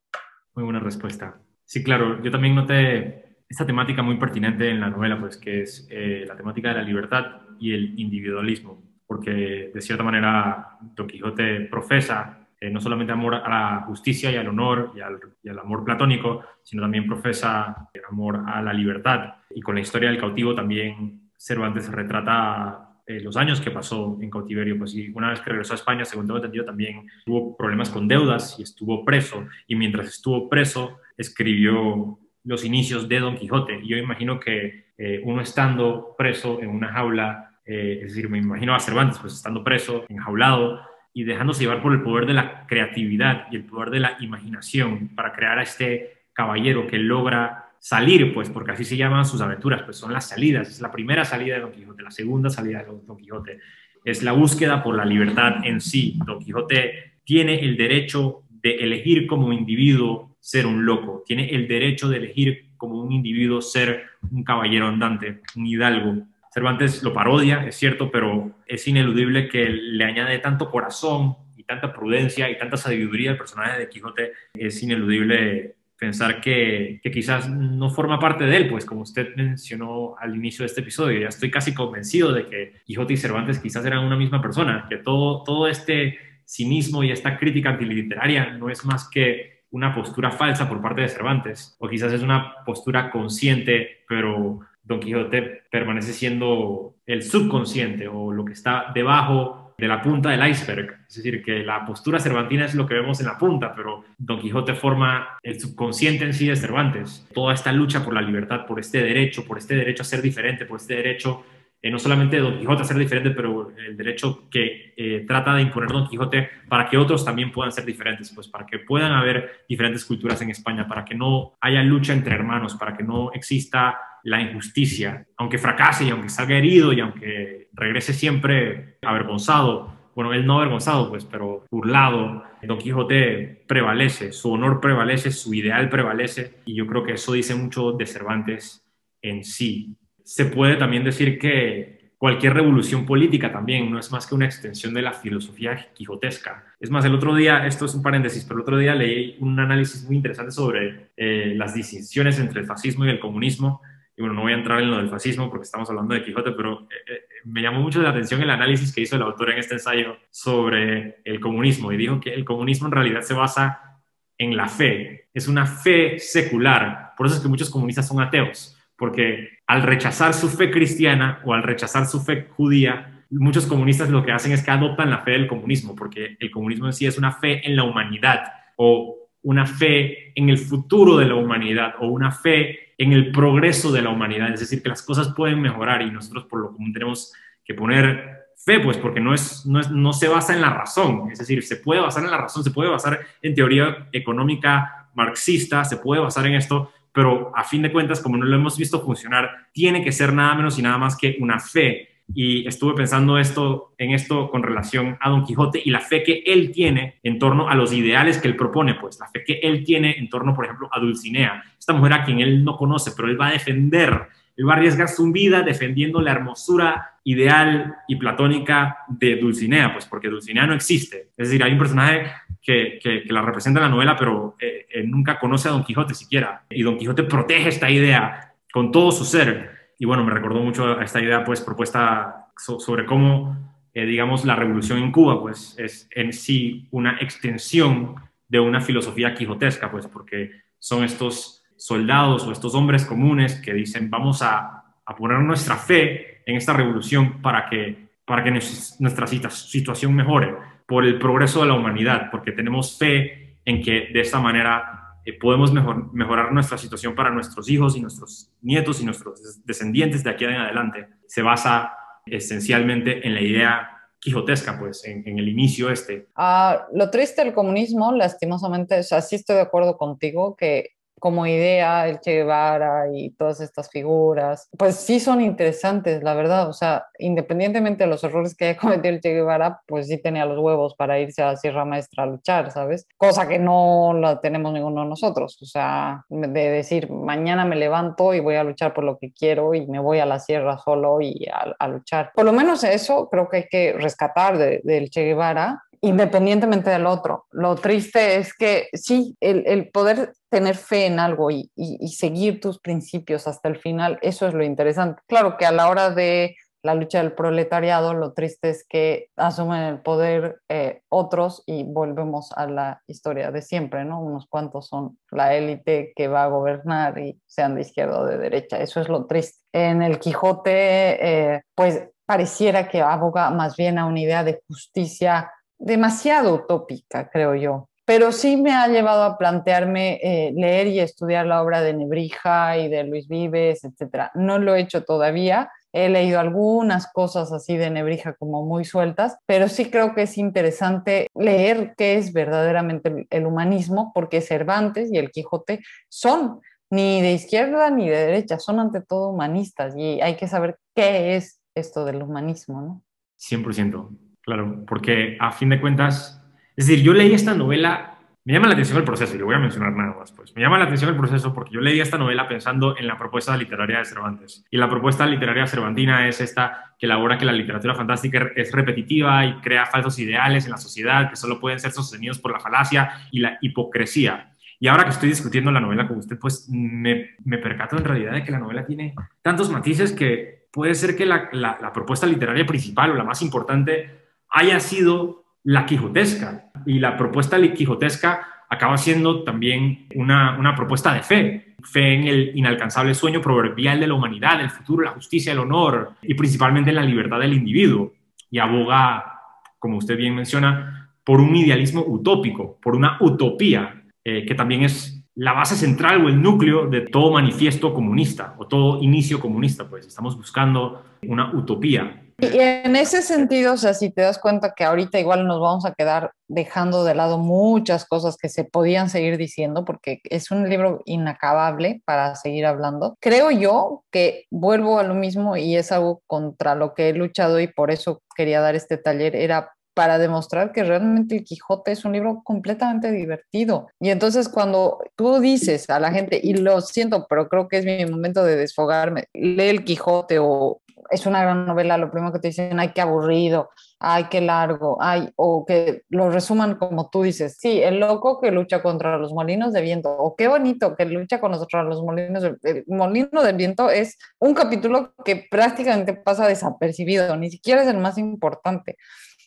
Muy buena respuesta. Sí, claro, yo también noté esta temática muy pertinente en la novela, pues que es eh, la temática de la libertad y el individualismo, porque de cierta manera Don Quijote profesa eh, no solamente amor a la justicia y al honor y al, amor platónico, sino también profesa el amor a la libertad. Y con la historia del cautivo también Cervantes retrata eh, los años que pasó en cautiverio, pues y una vez que regresó a España, según tengo entendido, también tuvo problemas con deudas y estuvo preso. Y mientras estuvo preso, escribió los inicios de Don Quijote. Y yo imagino que eh, uno estando preso en una jaula, eh, es decir, me imagino a Cervantes, pues estando preso, enjaulado, y dejándose llevar por el poder de la creatividad y el poder de la imaginación para crear a este caballero que logra salir, pues, porque así se llaman sus aventuras, pues son las salidas. Es la primera salida de Don Quijote, la segunda salida de Don Quijote. Es la búsqueda por la libertad en sí. Don Quijote tiene el derecho de elegir como individuo ser un loco, tiene el derecho de elegir como un individuo ser un caballero andante, un hidalgo. Cervantes lo parodia, es cierto, pero es ineludible que le añade tanto corazón y tanta prudencia y tanta sabiduría al personaje de Quijote, es ineludible pensar que, quizás no forma parte de él, pues como usted mencionó al inicio de este episodio, ya estoy casi convencido de que Quijote y Cervantes quizás eran una misma persona, que todo, todo este cinismo y esta crítica antiliteraria no es más que una postura falsa por parte de Cervantes, o quizás es una postura consciente, pero Don Quijote permanece siendo el subconsciente o lo que está debajo de la punta del iceberg. Es decir, que la postura cervantina es lo que vemos en la punta, pero Don Quijote forma el subconsciente en sí de Cervantes. Toda esta lucha por la libertad, por este derecho, por este derecho a ser diferente, por este derecho eh, no solamente Don Quijote ser diferente, pero el derecho que eh, trata de imponer Don Quijote para que otros también puedan ser diferentes, pues para que puedan haber diferentes culturas en España, para que no haya lucha entre hermanos, para que no exista la injusticia, aunque fracase y aunque salga herido y aunque regrese siempre avergonzado, bueno, él no avergonzado, pues, pero burlado, Don Quijote prevalece, su honor prevalece, su ideal prevalece, y yo creo que eso dice mucho de Cervantes en sí se puede también decir que cualquier revolución política también no es más que una extensión de la filosofía quijotesca. Es más, el otro día, esto es un paréntesis, pero el otro día leí un análisis muy interesante sobre eh, las distinciones entre el fascismo y el comunismo. Y bueno, no voy a entrar en lo del fascismo porque estamos hablando de Quijote, pero eh, eh, me llamó mucho la atención el análisis que hizo el autor en este ensayo sobre el comunismo y dijo que el comunismo en realidad se basa en la fe, es una fe secular. Por eso es que muchos comunistas son ateos, porque al rechazar su fe cristiana o al rechazar su fe judía, muchos comunistas lo que hacen es que adoptan la fe del comunismo, porque el comunismo en sí es una fe en la humanidad o una fe en el futuro de la humanidad o una fe en el progreso de la humanidad, es decir, que las cosas pueden mejorar y nosotros por lo común tenemos que poner fe, pues porque no, es, no, es, no se basa en la razón, es decir, se puede basar en la razón, se puede basar en teoría económica marxista, se puede basar en esto, pero a fin de cuentas, como no lo hemos visto funcionar, tiene que ser nada menos y nada más que una fe. Y estuve pensando esto, en esto con relación a Don Quijote y la fe que él tiene en torno a los ideales que él propone, pues la fe que él tiene en torno, por ejemplo, a Dulcinea, esta mujer a quien él no conoce, pero él va a defender él va a arriesgar su vida defendiendo la hermosura ideal y platónica de Dulcinea, pues porque Dulcinea no existe. Es decir, hay un personaje que, que, la representa en la novela, pero eh, eh, nunca conoce a Don Quijote siquiera. Y Don Quijote protege esta idea con todo su ser. Y bueno, me recordó mucho a esta idea pues propuesta sobre cómo, eh, digamos, la revolución en Cuba pues es en sí una extensión de una filosofía quijotesca, pues porque son estos soldados o estos hombres comunes que dicen vamos a, poner nuestra fe en esta revolución para que, para que nuestra situación mejore por el progreso de la humanidad, porque tenemos fe en que de esta manera eh, podemos mejorar nuestra situación para nuestros hijos y nuestros nietos y nuestros descendientes de aquí en adelante. Se basa esencialmente en la idea quijotesca, pues, en, el inicio este. Ah, lo triste del comunismo, lastimosamente, o sea, sí estoy de acuerdo contigo que como idea el Che Guevara y todas estas figuras, pues sí son interesantes, la verdad. O sea, independientemente de los errores que haya cometido el Che Guevara, pues sí tenía los huevos para irse a la Sierra Maestra a luchar, ¿sabes? Cosa que no la tenemos ninguno de nosotros. O sea, de decir, mañana me levanto y voy a luchar por lo que quiero y me voy a la sierra solo y a, luchar. Por lo menos eso creo que hay que rescatar del Che Guevara independientemente del otro. Lo triste es que sí, el, poder tener fe en algo y, seguir tus principios hasta el final, eso es lo interesante. Claro que a la hora de la lucha del proletariado, lo triste es que asumen el poder eh, otros y volvemos a la historia de siempre, ¿no? Unos cuantos son la élite que va a gobernar y sean de izquierda o de derecha. Eso es lo triste. En el Quijote, eh, pues pareciera que aboga más bien a una idea de justicia demasiado utópica, creo yo. Pero sí me ha llevado a plantearme eh, leer y estudiar la obra de Nebrija y de Luis Vives, etc. No lo he hecho todavía. He leído algunas cosas así de Nebrija como muy sueltas, pero sí creo que es interesante leer qué es verdaderamente el humanismo, porque Cervantes y el Quijote son ni de izquierda ni de derecha, son ante todo humanistas y hay que saber qué es esto del humanismo, ¿no? 100%. Claro, porque a fin de cuentas, es decir, yo leí esta novela, me llama la atención el proceso, y le voy a mencionar nada más, pues, me llama la atención el proceso porque yo leí esta novela pensando en la propuesta literaria de Cervantes. Y la propuesta literaria cervantina es esta que elabora que la literatura fantástica es repetitiva y crea falsos ideales en la sociedad que solo pueden ser sostenidos por la falacia y la hipocresía. Y ahora que estoy discutiendo la novela con usted, pues me, me percato en realidad de que la novela tiene tantos matices que puede ser que la, la, la propuesta literaria principal o la más importante haya sido la quijotesca. Y la propuesta quijotesca acaba siendo también una, una, propuesta de fe, fe en el inalcanzable sueño proverbial de la humanidad, el futuro, la justicia, el honor y principalmente en la libertad del individuo. Y aboga, como usted bien menciona, por un idealismo utópico, por una utopía, eh, que también es la base central o el núcleo de todo manifiesto comunista o todo inicio comunista, pues estamos buscando una utopía. Y en ese sentido, o sea, si te das cuenta que ahorita igual nos vamos a quedar dejando de lado muchas cosas que se podían seguir diciendo, porque es un libro inacabable para seguir hablando, creo yo que vuelvo a lo mismo y es algo contra lo que he luchado y por eso quería dar este taller, era para demostrar que realmente el Quijote es un libro completamente divertido. Y entonces cuando tú dices a la gente, y lo siento, pero creo que es mi momento de desfogarme, lee el Quijote o es una gran novela, lo primero que te dicen, ay, qué aburrido, ay, qué largo, ay, o que lo resuman como tú dices, sí, el loco que lucha contra los molinos de viento, o qué bonito que lucha contra los molinos, de, el molino del viento es un capítulo que prácticamente pasa desapercibido, ni siquiera es el más importante.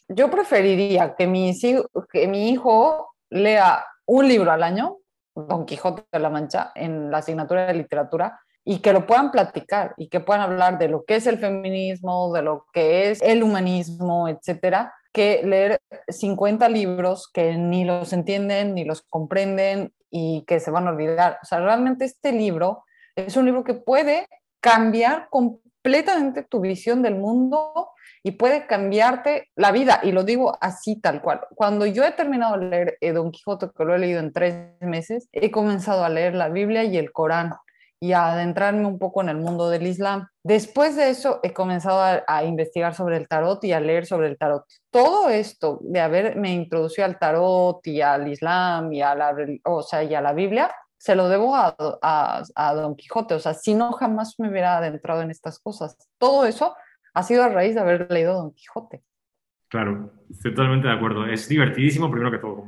Yo preferiría que mi, que mi hijo lea un libro al año, Don Quijote de la Mancha, en la asignatura de literatura, y que lo puedan platicar y que puedan hablar de lo que es el feminismo, de lo que es el humanismo, etcétera, que leer 50 libros que ni los entienden, ni los comprenden y que se van a olvidar. O sea, realmente este libro es un libro que puede cambiar completamente tu visión del mundo y puede cambiarte la vida. Y lo digo así tal cual. Cuando yo he terminado de leer eh, Don Quijote, que lo he leído en tres meses, he comenzado a leer la Biblia y el Corán y adentrarme un poco en el mundo del Islam. Después de eso he comenzado a, investigar sobre el tarot y a leer sobre el tarot. Todo esto de haberme introducido al tarot y al Islam y a la, o sea, y a la Biblia, se lo debo a, a Don Quijote. O sea, si no, jamás me hubiera adentrado en estas cosas. Todo eso ha sido a raíz de haber leído Don Quijote. Claro, estoy totalmente de acuerdo. Es divertidísimo, primero que todo,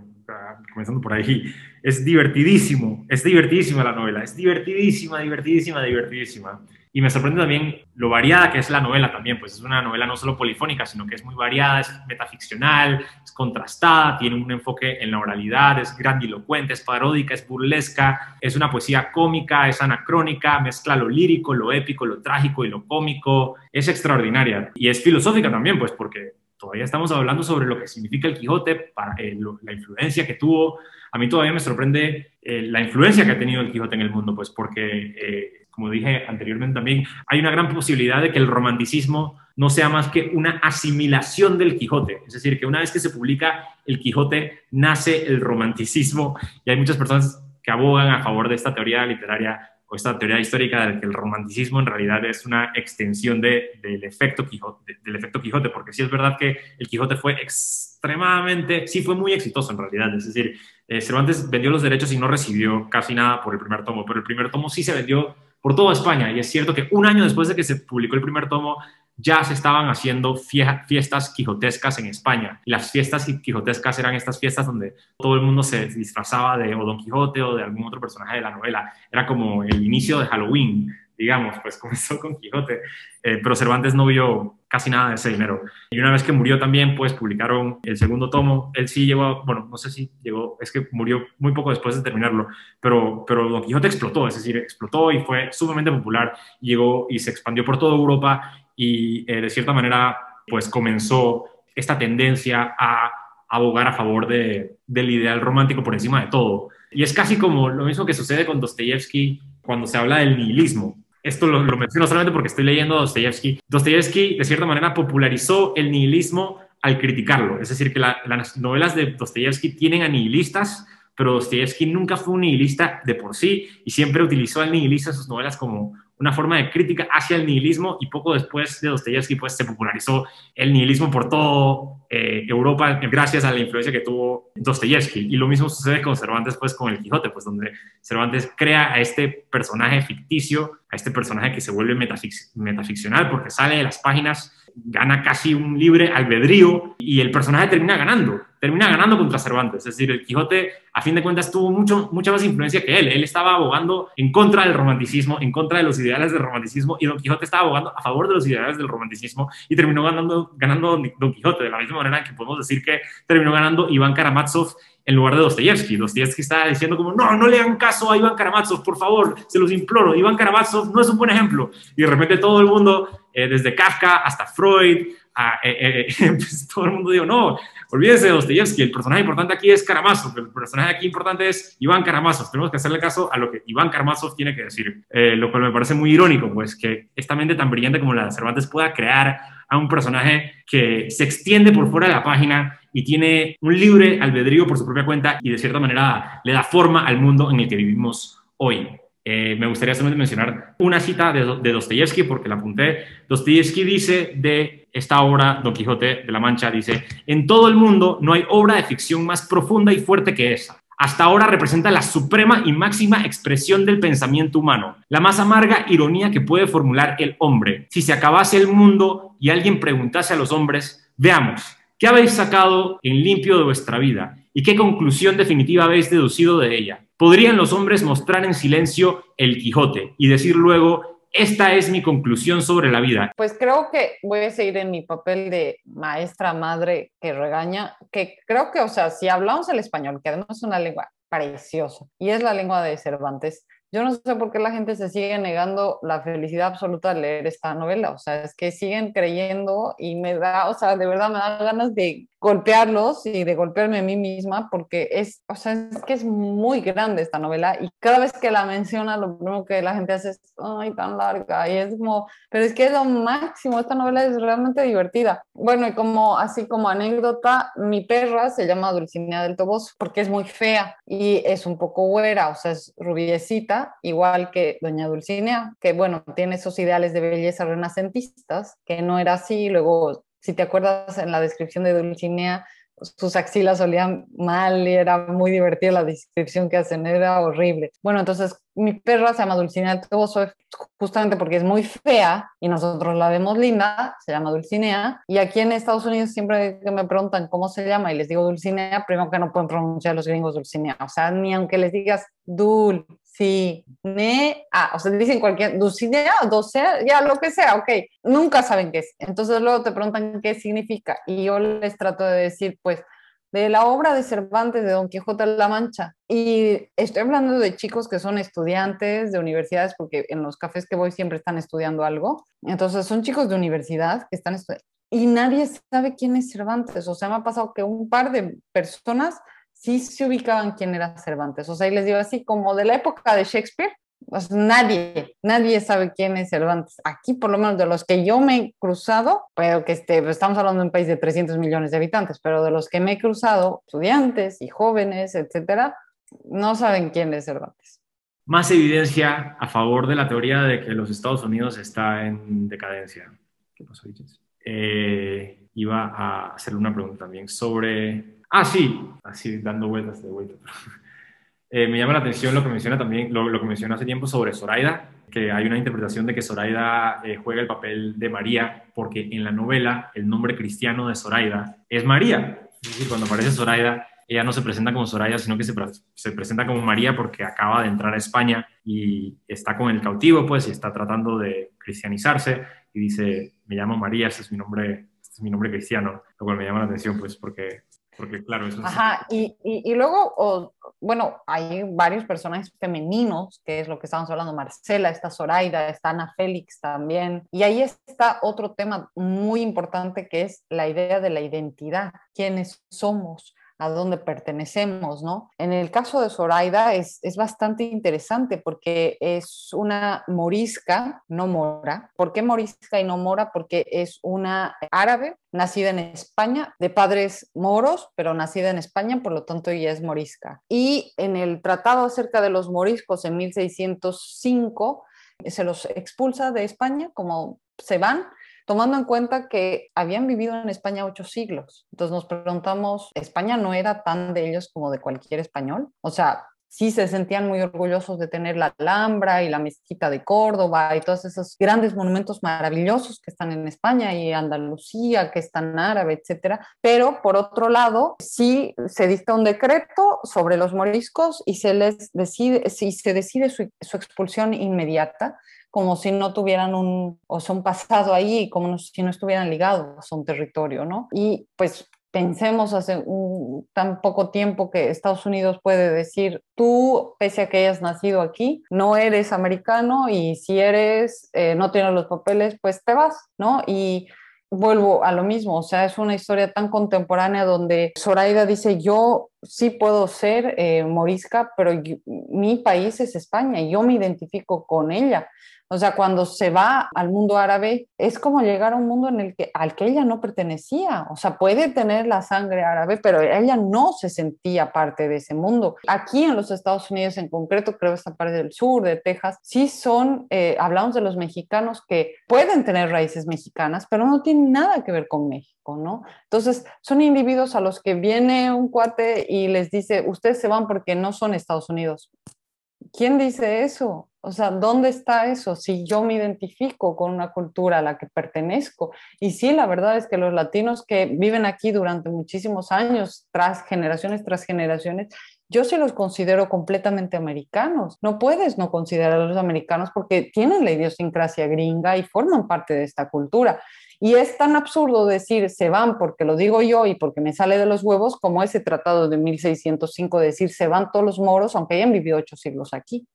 comenzando por ahí. Es divertidísimo, es divertidísima la novela, es divertidísima, divertidísima, divertidísima. Y me sorprende también lo variada que es la novela también, pues es una novela no solo polifónica, sino que es muy variada, es metaficcional, es contrastada, tiene un enfoque en la oralidad, es grandilocuente, es paródica, es burlesca, es una poesía cómica, es anacrónica, mezcla lo lírico, lo épico, lo trágico y lo cómico, es extraordinaria. Y es filosófica también, pues porque todavía estamos hablando sobre lo que significa el Quijote, eh, la influencia que tuvo. A mí todavía me sorprende eh, la influencia que ha tenido el Quijote en el mundo, pues porque eh, como dije anteriormente también, hay una gran posibilidad de que el romanticismo no sea más que una asimilación del Quijote. Es decir, que una vez que se publica el Quijote, nace el romanticismo y hay muchas personas que abogan a favor de esta teoría literaria o esta teoría histórica de que el romanticismo en realidad es una extensión de, del, efecto Quijote, del efecto Quijote, porque sí es verdad que el Quijote fue extremadamente, sí fue muy exitoso en realidad, es decir, eh, Cervantes vendió los derechos y no recibió casi nada por el primer tomo, pero el primer tomo sí se vendió por toda España. Y es cierto que un año después de que se publicó el primer tomo, ya se estaban haciendo fiestas quijotescas en España. Y las fiestas quijotescas eran estas fiestas donde todo el mundo se disfrazaba de o Don Quijote o de algún otro personaje de la novela. Era como el inicio de Halloween digamos, pues comenzó con Quijote, eh, pero Cervantes no vio casi nada de ese dinero. Y una vez que murió también, pues publicaron el segundo tomo. Él sí llegó, bueno, no sé si llegó, es que murió muy poco después de terminarlo, pero, pero Don Quijote explotó, es decir, explotó y fue sumamente popular, llegó y se expandió por toda Europa y eh, de cierta manera, pues comenzó esta tendencia a abogar a favor de, del ideal romántico por encima de todo. Y es casi como lo mismo que sucede con Dostoyevsky cuando se habla del nihilismo esto lo, menciono solamente porque estoy leyendo Dostoyevsky. Dostoyevsky, de cierta manera, popularizó el nihilismo al criticarlo. Es decir, que las novelas de Dostoyevsky tienen a nihilistas, pero Dostoyevsky nunca fue un nihilista de por sí y siempre utilizó al nihilista en sus novelas como una forma de crítica hacia el nihilismo y poco después de Dostoyevsky pues se popularizó el nihilismo por todo eh, Europa gracias a la influencia que tuvo Dostoyevsky. Y lo mismo sucede con Cervantes pues con el Quijote pues donde Cervantes crea a este personaje ficticio a este personaje que se vuelve metaficcional porque sale de las páginas gana casi un libre albedrío y el personaje termina ganando, termina ganando contra Cervantes. Es decir, el Quijote, a fin de cuentas, tuvo mucho, mucha más influencia que él. Él estaba abogando en contra del romanticismo, en contra de los ideales del romanticismo, y Don Quijote estaba abogando a favor de los ideales del romanticismo y terminó ganando, ganando Don Quijote, de la misma manera que podemos decir que terminó ganando Iván Karamazov en lugar de Dostoyevsky. Dostoyevsky estaba diciendo como, no, no le hagan caso a Iván Karamazov, por favor, se los imploro. Iván Karamazov no es un buen ejemplo. Y de repente todo el mundo, eh, desde Kafka hasta Freud, eh, eh, pues todo el mundo dijo, no, olvídese de Dostoyevsky, el personaje importante aquí es Karamazov, el personaje aquí importante es Iván Karamazov. Tenemos que hacerle caso a lo que Iván Karamazov tiene que decir, lo cual me parece muy irónico, pues que esta mente tan brillante como la de Cervantes pueda crear a un personaje que se extiende por fuera de la página y tiene un libre albedrío por su propia cuenta y de cierta manera le da forma al mundo en el que vivimos hoy. Eh, me gustaría solamente mencionar una cita de, de Dostoyevsky porque la apunté. Dostoyevsky dice de esta obra, Don Quijote de la Mancha, dice, en todo el mundo no hay obra de ficción más profunda y fuerte que esa. Hasta ahora representa la suprema y máxima expresión del pensamiento humano, la más amarga ironía que puede formular el hombre. Si se acabase el mundo y alguien preguntase a los hombres, veamos, ¿Qué habéis sacado en limpio de vuestra vida? ¿Y qué conclusión definitiva habéis deducido de ella? ¿Podrían los hombres mostrar en silencio el Quijote y decir luego, esta es mi conclusión sobre la vida? Pues creo que voy a seguir en mi papel de maestra madre que regaña, que creo que, o sea, si hablamos el español, que además es una lengua preciosa y es la lengua de Cervantes, yo no sé por qué la gente se sigue negando la felicidad absoluta al leer esta novela. O sea, es que siguen creyendo y me da, o sea, de verdad me da ganas de golpearlos y de golpearme a mí misma porque es, o sea, es que es muy grande esta novela y cada vez que la menciona lo primero que la gente hace es, ay, tan larga y es como, pero es que es lo máximo, esta novela es realmente divertida. Bueno, y como así como anécdota, mi perra se llama Dulcinea del Toboso porque es muy fea y es un poco güera, o sea, es rubiecita, igual que doña Dulcinea, que bueno, tiene esos ideales de belleza renacentistas, que no era así, luego si te acuerdas en la descripción de Dulcinea, sus axilas olían mal y era muy divertida la descripción que hacen, era horrible. Bueno, entonces mi perra se llama Dulcinea Toboso justamente porque es muy fea y nosotros la vemos linda, se llama Dulcinea. Y aquí en Estados Unidos siempre que me preguntan cómo se llama y les digo Dulcinea, primero que no pueden pronunciar los gringos Dulcinea. O sea, ni aunque les digas Dul, Sí, ne, ah, o sea, dicen cualquier, Dulcinea, docea, ya lo que sea, ok, nunca saben qué es. Entonces luego te preguntan qué significa y yo les trato de decir, pues, de la obra de Cervantes de Don Quijote de la Mancha. Y estoy hablando de chicos que son estudiantes de universidades, porque en los cafés que voy siempre están estudiando algo. Entonces son chicos de universidad que están estudiando. Y nadie sabe quién es Cervantes. O sea, me ha pasado que un par de personas sí se ubicaban quién era Cervantes. O sea, y les digo así, como de la época de Shakespeare, pues nadie, nadie sabe quién es Cervantes. Aquí, por lo menos de los que yo me he cruzado, pero que este, estamos hablando de un país de 300 millones de habitantes, pero de los que me he cruzado, estudiantes y jóvenes, etcétera, no saben quién es Cervantes. Más evidencia a favor de la teoría de que los Estados Unidos está en decadencia. ¿Qué pasó, eh, iba a hacerle una pregunta también sobre Ah, sí, así dando vueltas de vuelta. Eh, me llama la atención lo que menciona también, lo, que mencionó hace tiempo sobre Zoraida, que hay una interpretación de que Zoraida eh, juega el papel de María, porque en la novela el nombre cristiano de Zoraida es María. Es decir, cuando aparece Zoraida, ella no se presenta como Zoraida, sino que se, se, presenta como María porque acaba de entrar a España y está con el cautivo, pues, y está tratando de cristianizarse y dice, me llamo María, ese es mi nombre, este es mi nombre cristiano, lo cual me llama la atención, pues, porque porque claro, eso Ajá, y, y, luego, bueno, hay varios personajes femeninos, que es lo que estamos hablando, Marcela, está Zoraida, está Ana Félix también, y ahí está otro tema muy importante que es la idea de la identidad, quiénes somos, a dónde pertenecemos, ¿no? En el caso de Zoraida es, es bastante interesante porque es una morisca, no mora. ¿Por qué morisca y no mora? Porque es una árabe nacida en España, de padres moros, pero nacida en España, por lo tanto ella es morisca. Y en el tratado acerca de los moriscos en 1605, se los expulsa de España como se van tomando en cuenta que habían vivido en España ocho siglos. Entonces nos preguntamos, ¿España no era tan de ellos como de cualquier español? O sea, sí se sentían muy orgullosos de tener la Alhambra y la mezquita de Córdoba y todos esos grandes monumentos maravillosos que están en España y Andalucía, que están árabe, etcétera. Pero por otro lado, sí se dicta un decreto sobre los moriscos y se les decide, si se decide su expulsión inmediata como si no tuvieran un, o son pasado ahí, como si no estuvieran ligados a un territorio, ¿no? Y pues pensemos hace un, tan poco tiempo que Estados Unidos puede decir, tú, pese a que hayas nacido aquí, no eres americano y si eres, eh, no tienes los papeles, pues te vas, ¿no? Y vuelvo a lo mismo, o sea, es una historia tan contemporánea donde Zoraida dice, yo sí puedo ser eh, morisca, pero mi país es España y yo me identifico con ella. O sea, cuando se va al mundo árabe, es como llegar a un mundo en el que, al que ella no pertenecía. O sea, puede tener la sangre árabe, pero ella no se sentía parte de ese mundo. Aquí en los Estados Unidos en concreto, creo esta parte del sur, de Texas, sí son, eh, hablamos de los mexicanos que pueden tener raíces mexicanas, pero no tienen nada que ver con México, ¿no? Entonces, son individuos a los que viene un cuate y les dice, ustedes se van porque no son Estados Unidos. ¿Quién dice eso? O sea, ¿dónde está eso? Si yo me identifico con una cultura a la que pertenezco. Y sí, la verdad es que los latinos que viven aquí durante muchísimos años, tras generaciones tras generaciones, yo sí los considero completamente americanos. No puedes no considerar a los americanos porque tienen la idiosincrasia gringa y forman parte de esta cultura. Y es tan absurdo decir se van porque lo digo yo y porque me sale de los huevos como ese tratado de 1605 de decir se van todos los moros aunque hayan vivido ocho siglos aquí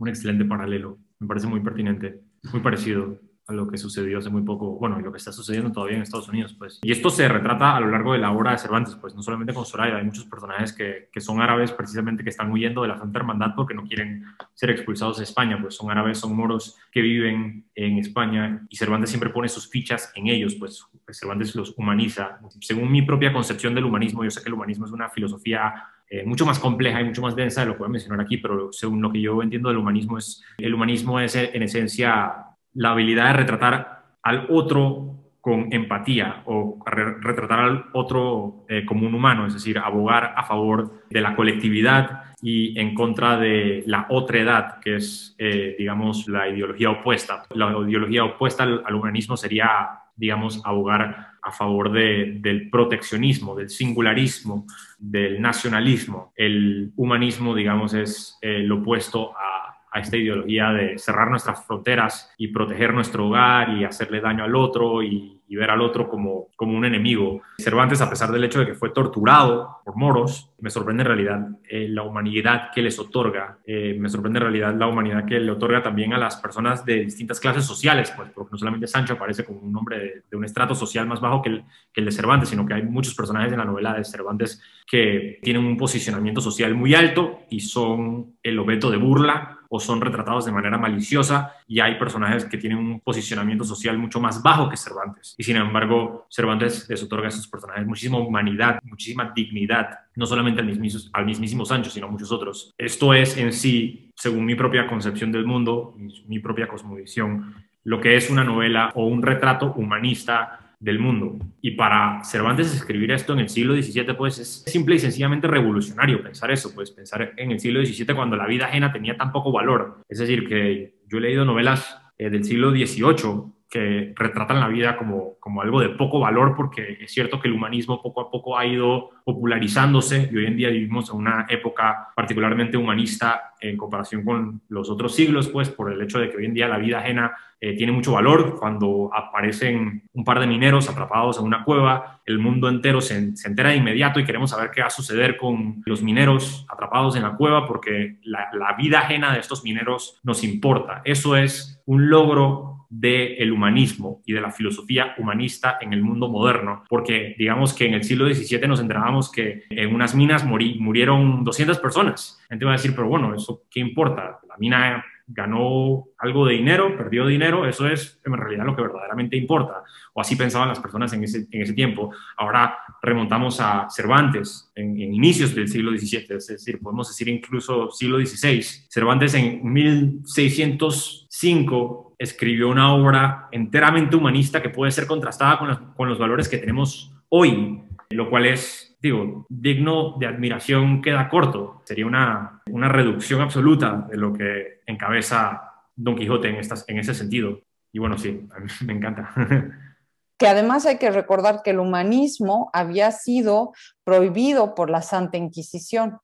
un excelente paralelo. Me parece muy pertinente, muy parecido a lo que sucedió hace muy poco, bueno, y lo que está sucediendo todavía en Estados Unidos, pues. Y esto se retrata a lo largo de la obra de Cervantes, pues, no solamente con Soraya, hay muchos personajes que, que son árabes precisamente que están huyendo de la Santa Hermandad porque no quieren ser expulsados de España, pues son árabes, son moros que viven en España y Cervantes siempre pone sus fichas en ellos, pues Cervantes los humaniza. Según mi propia concepción del humanismo, yo sé que el humanismo es una filosofía eh, mucho más compleja y mucho más densa de lo que voy a mencionar aquí, pero según lo que yo entiendo del humanismo, es, el humanismo es en esencia la habilidad de retratar al otro con empatía o retratar al otro eh, como un humano, es decir, abogar a favor de la colectividad y en contra de la otredad, que es, eh, digamos, la ideología opuesta. La ideología opuesta al humanismo sería digamos, abogar a favor del proteccionismo, del singularismo, del nacionalismo. El humanismo, digamos, es lo opuesto a, esta ideología de cerrar nuestras fronteras y proteger nuestro hogar y hacerle daño al otro y y ver al otro como, como un enemigo. Cervantes, a pesar del hecho de que fue torturado por moros, me sorprende en realidad eh, la humanidad que les otorga, eh, me sorprende en realidad la humanidad que le otorga también a las personas de distintas clases sociales, pues, porque no solamente Sancho aparece como un hombre de, un estrato social más bajo que el, que el de Cervantes, sino que hay muchos personajes en la novela de Cervantes que tienen un posicionamiento social muy alto y son el objeto de burla o son retratados de manera maliciosa y hay personajes que tienen un posicionamiento social mucho más bajo que Cervantes. Y sin embargo, Cervantes les otorga a esos personajes muchísima humanidad, muchísima dignidad, no solamente al mismísimo, Sancho, sino a muchos otros. Esto es en sí, según mi propia concepción del mundo, mi propia cosmovisión, lo que es una novela o un retrato humanista del mundo. Y para Cervantes escribir esto en el siglo XVII, pues es simple y sencillamente revolucionario pensar eso, pues pensar en el siglo XVII cuando la vida ajena tenía tan poco valor. Es decir, que yo he leído novelas eh, del siglo XVIII que retratan la vida como, como algo de poco valor, porque es cierto que el humanismo poco a poco ha ido popularizándose y hoy en día vivimos en una época particularmente humanista en comparación con los otros siglos, pues por el hecho de que hoy en día la vida ajena eh, tiene mucho valor. Cuando aparecen un par de mineros atrapados en una cueva, el mundo entero se, se entera de inmediato y queremos saber qué va a suceder con los mineros atrapados en la cueva porque la, la vida ajena de estos mineros nos importa. Eso es un logro del humanismo y de la filosofía humanista en el mundo moderno, porque digamos que en el siglo XVII nos enterábamos que en unas minas murieron 200 personas. La gente va a decir, pero bueno, ¿eso qué importa? La mina ganó algo de dinero, perdió dinero, eso es en realidad lo que verdaderamente importa. O así pensaban las personas en ese, en ese tiempo. Ahora remontamos a Cervantes en, en, inicios del siglo XVII, es decir, podemos decir incluso siglo XVI. Cervantes en 1605 escribió una obra enteramente humanista que puede ser contrastada con los, valores que tenemos hoy, lo cual es, digo, digno de admiración, queda corto. Sería una, una reducción absoluta de lo que encabeza Don Quijote en, estas, en ese sentido. Y bueno, sí, me encanta. que además hay que recordar que el humanismo había sido prohibido por la Santa Inquisición.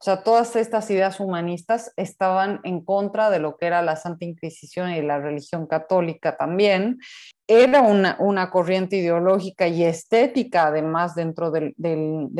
O sea, todas estas ideas humanistas estaban en contra de lo que era la Santa Inquisición y la religión católica también. Era una, corriente ideológica y estética, además, dentro del,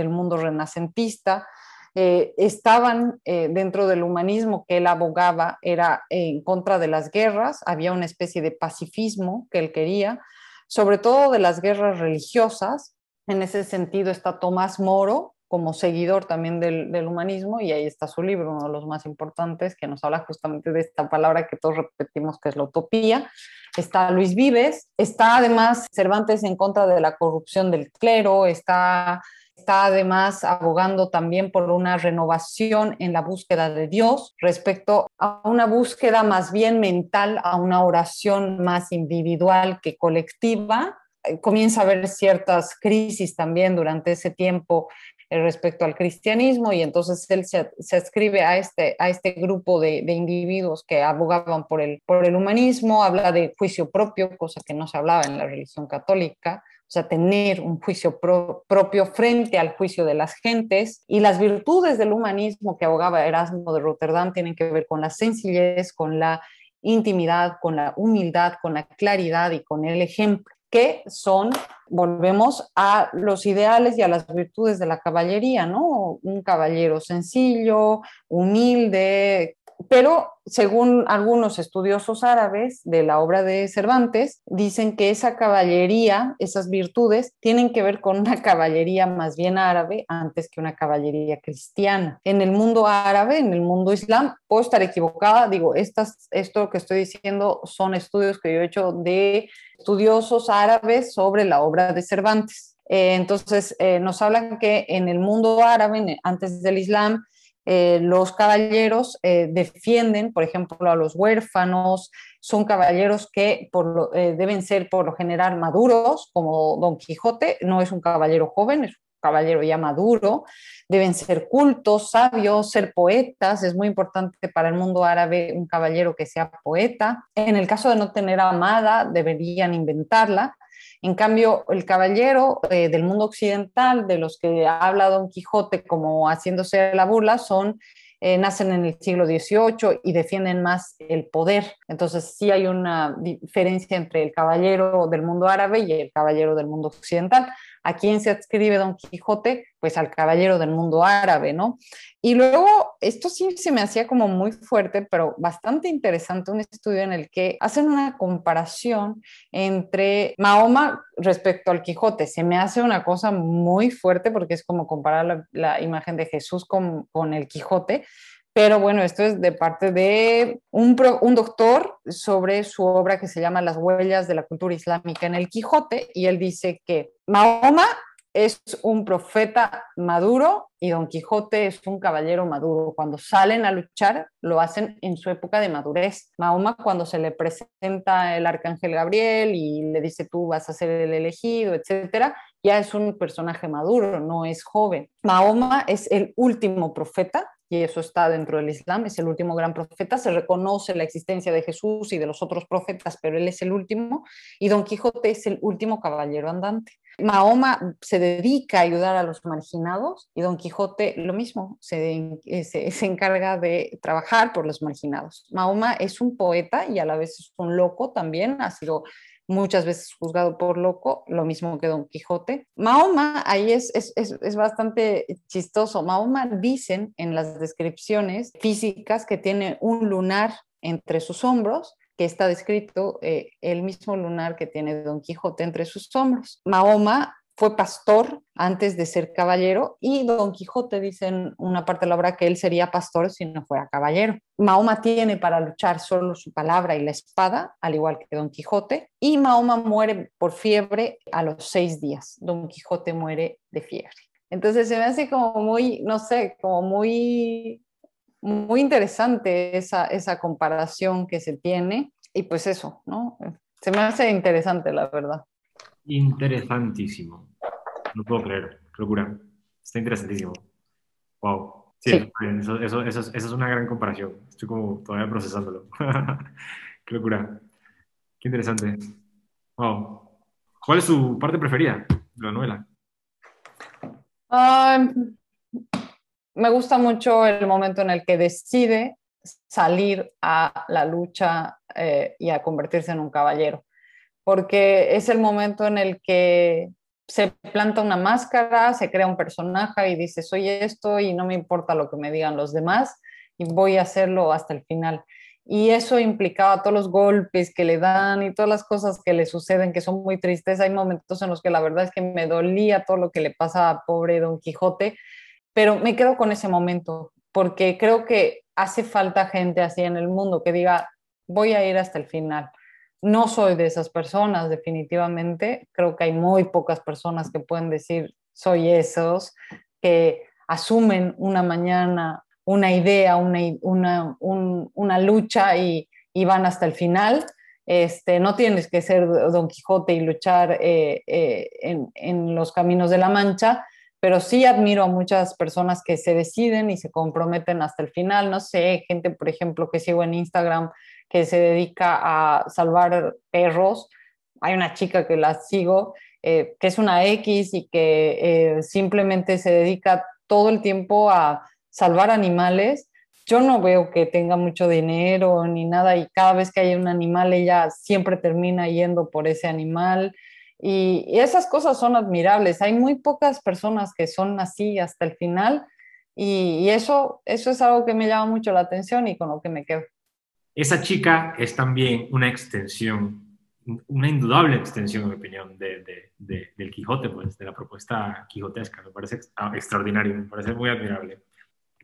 mundo renacentista. Eh, estaban eh, dentro del humanismo que él abogaba, era en contra de las guerras, había una especie de pacifismo que él quería, sobre todo de las guerras religiosas. En ese sentido está Tomás Moro, como seguidor también del, humanismo y ahí está su libro, uno de los más importantes, que nos habla justamente de esta palabra que todos repetimos que es la utopía. Está Luis Vives, está además Cervantes en contra de la corrupción del clero, está, está además abogando también por una renovación en la búsqueda de Dios respecto a una búsqueda más bien mental, a una oración más individual que colectiva eh, comienza a haber ciertas crisis también durante ese tiempo respecto al cristianismo y entonces él se, se escribe a este, a este grupo de, de, individuos que abogaban por el, por el humanismo, habla de juicio propio, cosa que no se hablaba en la religión católica, o sea, tener un juicio propio frente al juicio de las gentes. Y las virtudes del humanismo que abogaba Erasmo de Rotterdam tienen que ver con la sencillez, con la intimidad, con la humildad, con la claridad y con el ejemplo que son, volvemos a los ideales y a las virtudes de la caballería, ¿no? Un caballero sencillo, humilde, pero según algunos estudiosos árabes de la obra de Cervantes, dicen que esa caballería, esas virtudes, tienen que ver con una caballería más bien árabe antes que una caballería cristiana. En el mundo árabe, en el mundo islam, puedo estar equivocada, digo, estas, esto que estoy diciendo son estudios que yo he hecho de estudiosos árabes sobre la obra de Cervantes. Eh, entonces, eh, nos hablan que en el mundo árabe, antes del Islam, eh, los caballeros eh, defienden, por ejemplo, a los huérfanos, son caballeros que eh, deben ser por lo general maduros, como Don Quijote, no es un caballero joven, es un caballero ya maduro, deben ser cultos, sabios, ser poetas, es muy importante para el mundo árabe un caballero que sea poeta. En el caso de no tener amada, deberían inventarla en cambio, el caballero eh, del mundo occidental, de los que habla Don Quijote como haciéndose la burla, son eh, nacen en el siglo XVIII y defienden más el poder. Entonces sí hay una diferencia entre el caballero del mundo árabe y el caballero del mundo occidental. ¿A quién se adscribe Don Quijote? Pues al caballero del mundo árabe, ¿no? Y luego, esto sí se me hacía como muy fuerte, pero bastante interesante, un estudio en el que hacen una comparación entre Mahoma respecto al Quijote. Se me hace una cosa muy fuerte porque es como comparar la, imagen de Jesús con, con el Quijote, pero bueno, esto es de parte de un, doctor sobre su obra que se llama Las huellas de la cultura islámica en el Quijote, y él dice que Mahoma es un profeta maduro y Don Quijote es un caballero maduro. Cuando salen a luchar, lo hacen en su época de madurez. Mahoma, cuando se le presenta el arcángel Gabriel y le dice tú vas a ser el elegido, etcétera, ya es un personaje maduro, no es joven. Mahoma es el último profeta y eso está dentro del Islam, es el último gran profeta, se reconoce la existencia de Jesús y de los otros profetas, pero él es el último, y Don Quijote es el último caballero andante. Mahoma se dedica a ayudar a los marginados y Don Quijote lo mismo, se, eh, se, se, encarga de trabajar por los marginados. Mahoma es un poeta y a la vez es un loco también, ha sido muchas veces juzgado por loco, lo mismo que Don Quijote. Mahoma, ahí es, es, es, bastante chistoso. Mahoma dicen en las descripciones físicas que tiene un lunar entre sus hombros que está descrito eh, el mismo lunar que tiene Don Quijote entre sus hombros. Mahoma fue pastor antes de ser caballero y Don Quijote dice en una parte de la obra que él sería pastor si no fuera caballero. Mahoma tiene para luchar solo su palabra y la espada, al igual que Don Quijote, y Mahoma muere por fiebre a los seis días. Don Quijote muere de fiebre. Entonces se me hace como muy, no sé, como muy, muy interesante esa, esa comparación que se tiene y pues eso, ¿no? Se me hace interesante, la verdad. Interesantísimo. No puedo creer, qué locura. Está interesantísimo. Wow. Sí, Eso, eso, eso, es una gran comparación. Estoy como todavía procesándolo. qué locura. Qué interesante. Wow. ¿Cuál es su parte preferida de la novela? me gusta mucho el momento en el que decide salir a la lucha eh, y a convertirse en un caballero, porque es el momento en el que se planta una máscara, se crea un personaje y dice, soy esto y no me importa lo que me digan los demás y voy a hacerlo hasta el final. Y eso implicaba todos los golpes que le dan y todas las cosas que le suceden que son muy tristes. Hay momentos en los que la verdad es que me dolía todo lo que le pasa a pobre Don Quijote, pero me quedo con ese momento porque creo que hace falta gente así en el mundo que diga, voy a ir hasta el final no soy de esas personas, definitivamente. Creo que hay muy pocas personas que pueden decir, soy esos, que asumen una mañana una idea, una, una, lucha y, van hasta el final. Este, no tienes que ser Don Quijote y luchar eh, eh, en, en los caminos de la Mancha, pero sí admiro a muchas personas que se deciden y se comprometen hasta el final. No sé, gente, por ejemplo, que sigo en Instagram que se dedica a salvar perros. Hay una chica que la sigo, eh, que es una X y que eh, simplemente se dedica todo el tiempo a salvar animales. Yo no veo que tenga mucho dinero ni nada y cada vez que hay un animal ella siempre termina yendo por ese animal. y esas cosas son admirables. Hay muy pocas personas que son así hasta el final Y, eso, eso es algo que me llama mucho la atención y con lo que me quedo. Esa chica es también una extensión, una indudable extensión, en mi opinión, de, del Quijote, pues, de la propuesta quijotesca. Me parece extraordinario, me parece muy admirable.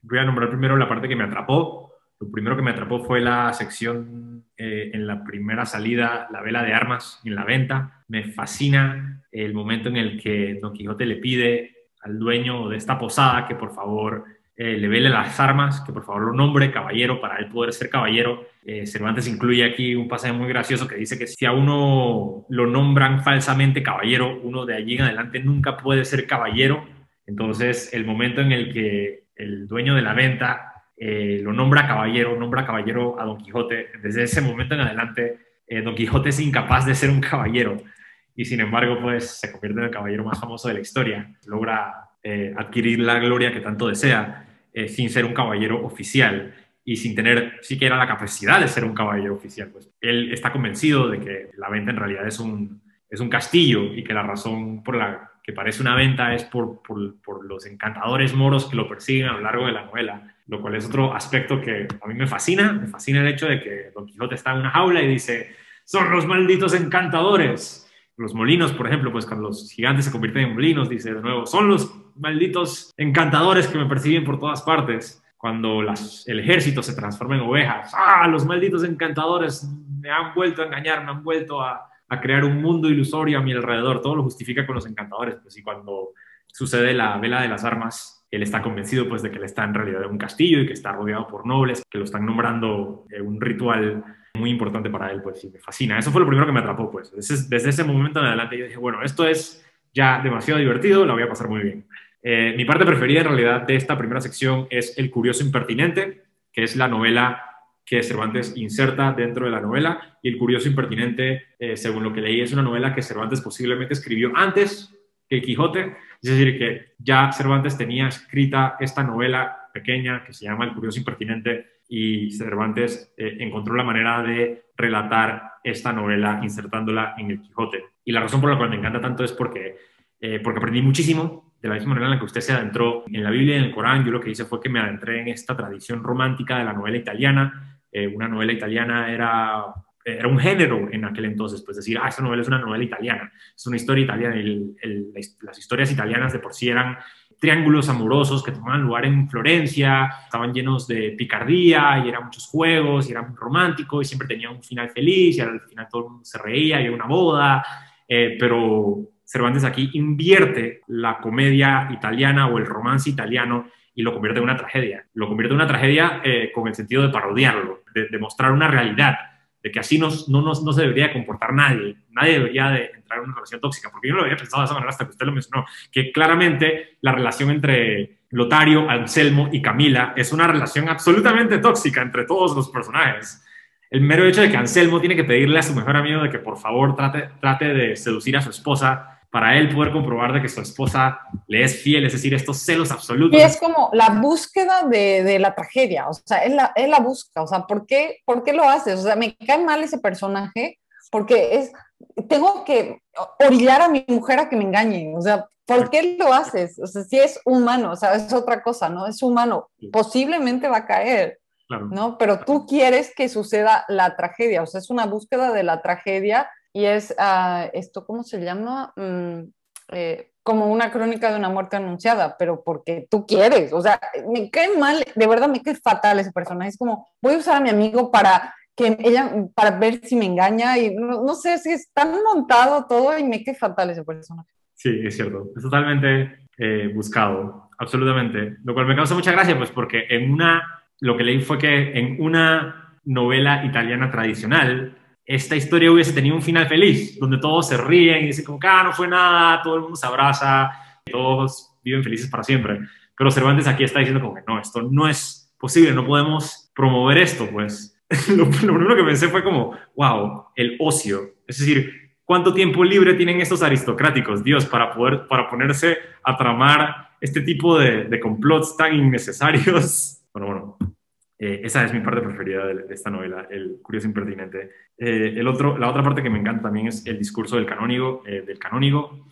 Voy a nombrar primero la parte que me atrapó. Lo primero que me atrapó fue la sección eh, en la primera salida, la vela de armas en la venta. Me fascina el momento en el que Don Quijote le pide al dueño de esta posada que por favor eh, le vele las armas, que por favor lo nombre caballero para él poder ser caballero. Eh, Cervantes incluye aquí un pasaje muy gracioso que dice que si a uno lo nombran falsamente caballero, uno de allí en adelante nunca puede ser caballero. Entonces, el momento en el que el dueño de la venta eh, lo nombra caballero, nombra caballero a Don Quijote, desde ese momento en adelante, Don Quijote es incapaz de ser un caballero y sin embargo, pues se convierte en el caballero más famoso de la historia, logra eh, adquirir la gloria que tanto desea eh, sin ser un caballero oficial y sin tener siquiera la capacidad de ser un caballero oficial. Pues él está convencido de que la venta en realidad es un, es un castillo y que la razón por la que parece una venta es por, por, por, los encantadores moros que lo persiguen a lo largo de la novela, lo cual es otro aspecto que a mí me fascina. Me fascina el hecho de que Don Quijote está en una jaula y dice, son los malditos encantadores los molinos, por ejemplo, pues cuando los gigantes se convierten en molinos, dice de nuevo, son los malditos encantadores que me persiguen por todas partes. Cuando el ejército se transforma en ovejas, ¡ah! Los malditos encantadores me han vuelto a engañar, me han vuelto a, crear un mundo ilusorio a mi alrededor. Todo lo justifica con los encantadores. Pues, y cuando sucede la vela de las armas, él está convencido pues de que él está en realidad en un castillo y que está rodeado por nobles que lo están nombrando en un ritual muy importante para él, pues sí, me fascina. Eso fue lo primero que me atrapó, pues. Desde, ese momento en adelante yo dije, bueno, esto es ya demasiado divertido, la voy a pasar muy bien. Eh, mi parte preferida en realidad de esta primera sección es El Curioso Impertinente, que es la novela que Cervantes inserta dentro de la novela. Y El Curioso Impertinente, eh, según lo que leí, es una novela que Cervantes posiblemente escribió antes que El Quijote. Es decir, que ya Cervantes tenía escrita esta novela pequeña que se llama El Curioso Impertinente y Cervantes eh, encontró la manera de relatar esta novela insertándola en el Quijote. Y la razón por la cual me encanta tanto es porque, eh, porque aprendí muchísimo de la misma manera en la que usted se adentró en la Biblia y en el Corán. Yo lo que hice fue que me adentré en esta tradición romántica de la novela italiana. Eh, una novela italiana era, era un género en aquel entonces, pues decir, ah, esa novela es una novela italiana, es una historia italiana. las historias italianas de por sí eran triángulos amorosos que tomaban lugar en Florencia, estaban llenos de picardía y eran muchos juegos y era muy romántico y siempre tenía un final feliz y al final todo se reía y había una boda, eh, pero Cervantes aquí invierte la comedia italiana o el romance italiano y lo convierte en una tragedia. Lo convierte en una tragedia eh, con el sentido de parodiarlo, de, mostrar una realidad, de que así no, no, no se debería comportar nadie. Nadie debería de entrar en una relación tóxica, porque yo lo había pensado de esa manera hasta que usted lo mencionó, que claramente la relación entre Lotario, Anselmo y Camila es una relación absolutamente tóxica entre todos los personajes. El mero hecho de que Anselmo tiene que pedirle a su mejor amigo de que por favor trate, trate de seducir a su esposa para él poder comprobar de que su esposa le es fiel, es decir, estos celos absolutos. Y es como la búsqueda de, de la tragedia, o sea, él la, él la busca, o sea, ¿por qué, ¿por qué lo haces? O sea, me cae mal ese personaje porque es, tengo que orillar a mi mujer a que me engañe, o sea, ¿por qué lo haces? O sea, si es humano, o sea, es otra cosa, ¿no? Es humano, posiblemente va a caer, ¿no? Pero tú quieres que suceda la tragedia, o sea, es una búsqueda de la tragedia y es uh, esto, ¿cómo se llama? Mm, eh, como una crónica de una muerte anunciada, pero porque tú quieres, o sea, me cae mal, de verdad me cae fatal ese personaje, es como, voy a usar a mi amigo para que ella, para ver si me engaña y no, sé si es tan montado todo y me cae fatal ese personaje. Sí, es cierto, es totalmente eh, buscado, absolutamente, lo cual me causa mucha gracia, pues porque en una, lo que leí fue que en una novela italiana tradicional, esta historia hubiese tenido un final feliz, donde todos se ríen y dicen como ah, no fue nada, todo el mundo se abraza, todos viven felices para siempre. Pero Cervantes aquí está diciendo como que no, esto no es posible, no podemos promover esto, pues. lo, primero que pensé fue como, wow, el ocio. Es decir, ¿cuánto tiempo libre tienen estos aristocráticos, Dios, para poder, para ponerse a tramar este tipo de, de complots tan innecesarios? Bueno, bueno, eh, esa es mi parte preferida de, esta novela, El curioso impertinente. Eh, el otro, la otra parte que me encanta también es el discurso del canónigo, eh, del canónigo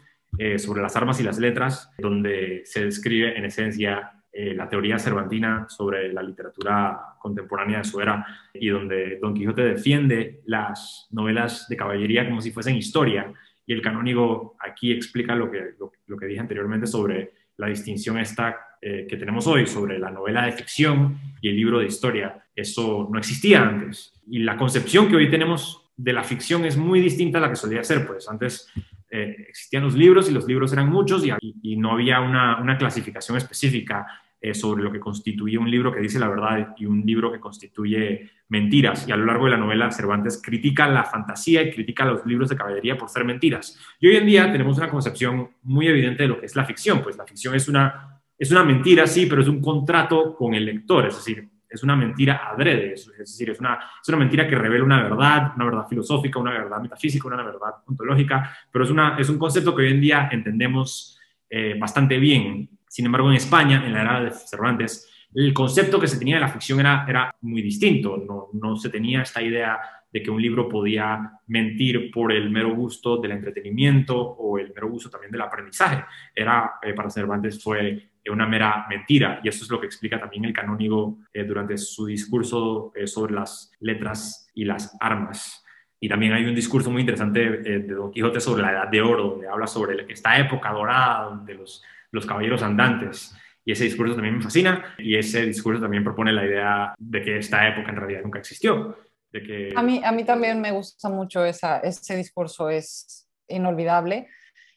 sobre las armas y las letras, donde se describe en esencia eh, la teoría cervantina sobre la literatura contemporánea de su era y donde Don Quijote defiende las novelas de caballería como si fuesen historia y el canónigo aquí explica lo que, lo, que dije anteriormente sobre la distinción esta eh, que tenemos hoy sobre la novela de ficción y el libro de historia. Eso no existía antes. Y la concepción que hoy tenemos de la ficción es muy distinta a la que solía ser. Pues antes eh, existían los libros y los libros eran muchos y, no había una, una clasificación específica eh, sobre lo que constituye un libro que dice la verdad y un libro que constituye mentiras. Y a lo largo de la novela, Cervantes critica la fantasía y critica los libros de caballería por ser mentiras. Y hoy en día tenemos una concepción muy evidente de lo que es la ficción. Pues la ficción es una, es una mentira, sí, pero es un contrato con el lector. Es decir, es una mentira adrede, es decir, es una, es una mentira que revela una verdad, una verdad filosófica, una verdad metafísica, una verdad ontológica, pero es, una, es un concepto que hoy en día entendemos eh, bastante bien sin embargo, en España, en la era de Cervantes, el concepto que se tenía de la ficción era, era muy distinto. No, no se tenía esta idea de que un libro podía mentir por el mero gusto del entretenimiento o el mero gusto también del aprendizaje. Era, eh, para Cervantes fue una mera mentira y eso es lo que explica también el canónigo eh, durante su discurso eh, sobre las letras y las armas. Y también hay un discurso muy interesante de Don Quijote sobre la Edad de Oro, donde habla sobre esta época dorada, donde los los caballeros andantes. Y ese discurso también me fascina y ese discurso también propone la idea de que esta época en realidad nunca existió. De que... a, mí, a mí también me gusta mucho esa, ese discurso, es inolvidable.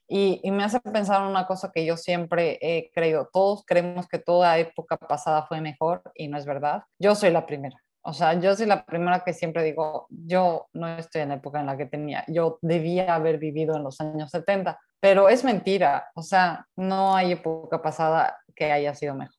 Y, y, me hace pensar en una cosa que yo siempre he creído. Todos creemos que toda época pasada fue mejor y no es verdad. Yo soy la primera. O sea, yo soy la primera que siempre digo, yo no estoy en la época en la que tenía, yo debía haber vivido en los años 70 pero es mentira, o sea, no hay época pasada que haya sido mejor.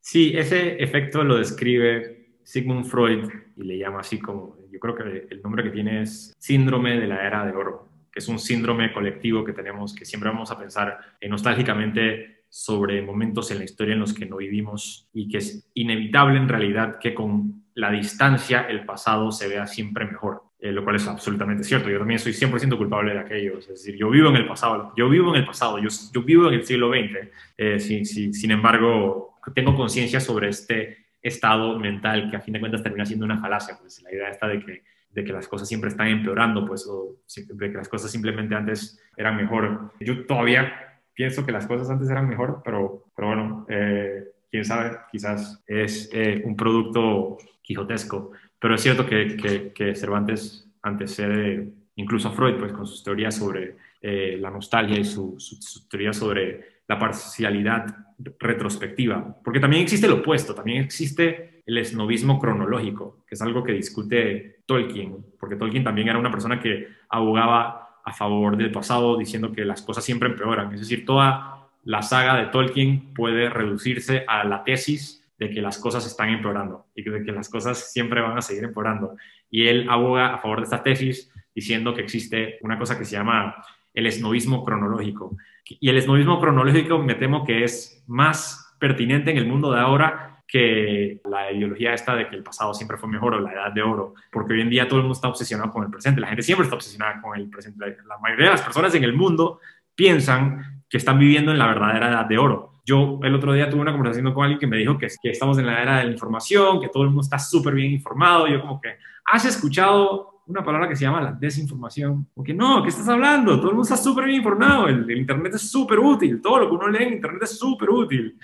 Sí, ese efecto lo describe Sigmund Freud y le llama así como, yo creo que el nombre que tiene es síndrome de la era de oro, es un síndrome colectivo que tenemos, que siempre vamos a pensar nostálgicamente sobre momentos en la historia en los que no vivimos y que es inevitable en realidad que con la distancia el pasado se vea siempre mejor. Eh, lo cual es absolutamente cierto. Yo también soy 100% culpable de aquello. Es decir, yo vivo en el pasado, yo vivo en el pasado, yo, yo vivo en el siglo XX. Eh, sin embargo, tengo conciencia sobre este estado mental que a fin de cuentas termina siendo una falacia. Pues la idea está de que, de que las cosas siempre están empeorando, pues, o de que las cosas simplemente antes eran mejor. Yo todavía pienso que las cosas antes eran mejor, pero, pero bueno, eh, quién sabe, quizás es un producto quijotesco. Pero es cierto que, que, Cervantes antecede incluso a Freud, pues con sus teorías sobre eh, la nostalgia y su, su, teoría sobre la parcialidad retrospectiva. Porque también existe el opuesto, también existe el esnovismo cronológico, que es algo que discute Tolkien, porque Tolkien también era una persona que abogaba a favor del pasado, diciendo que las cosas siempre empeoran. Es decir, toda la saga de Tolkien puede reducirse a la tesis de que las cosas están empeorando y de que las cosas siempre van a seguir empeorando. Y él aboga a favor de esta tesis diciendo que existe una cosa que se llama el esnovismo cronológico. Y el esnovismo cronológico me temo que es más pertinente en el mundo de ahora que la ideología esta de que el pasado siempre fue mejor o la edad de oro, porque hoy en día todo el mundo está obsesionado con el presente, la gente siempre está obsesionada con el presente. La mayoría de las personas en el mundo piensan que están viviendo en la verdadera edad de oro yo el otro día tuve una conversación con alguien que me dijo que, que estamos en la era de la información, que todo el mundo está súper bien informado. Yo como que, ¿has escuchado una palabra que se llama la desinformación? Porque no, ¿qué estás hablando? Todo el mundo está súper bien informado. El, Internet es súper útil. Todo lo que uno lee en Internet es súper útil.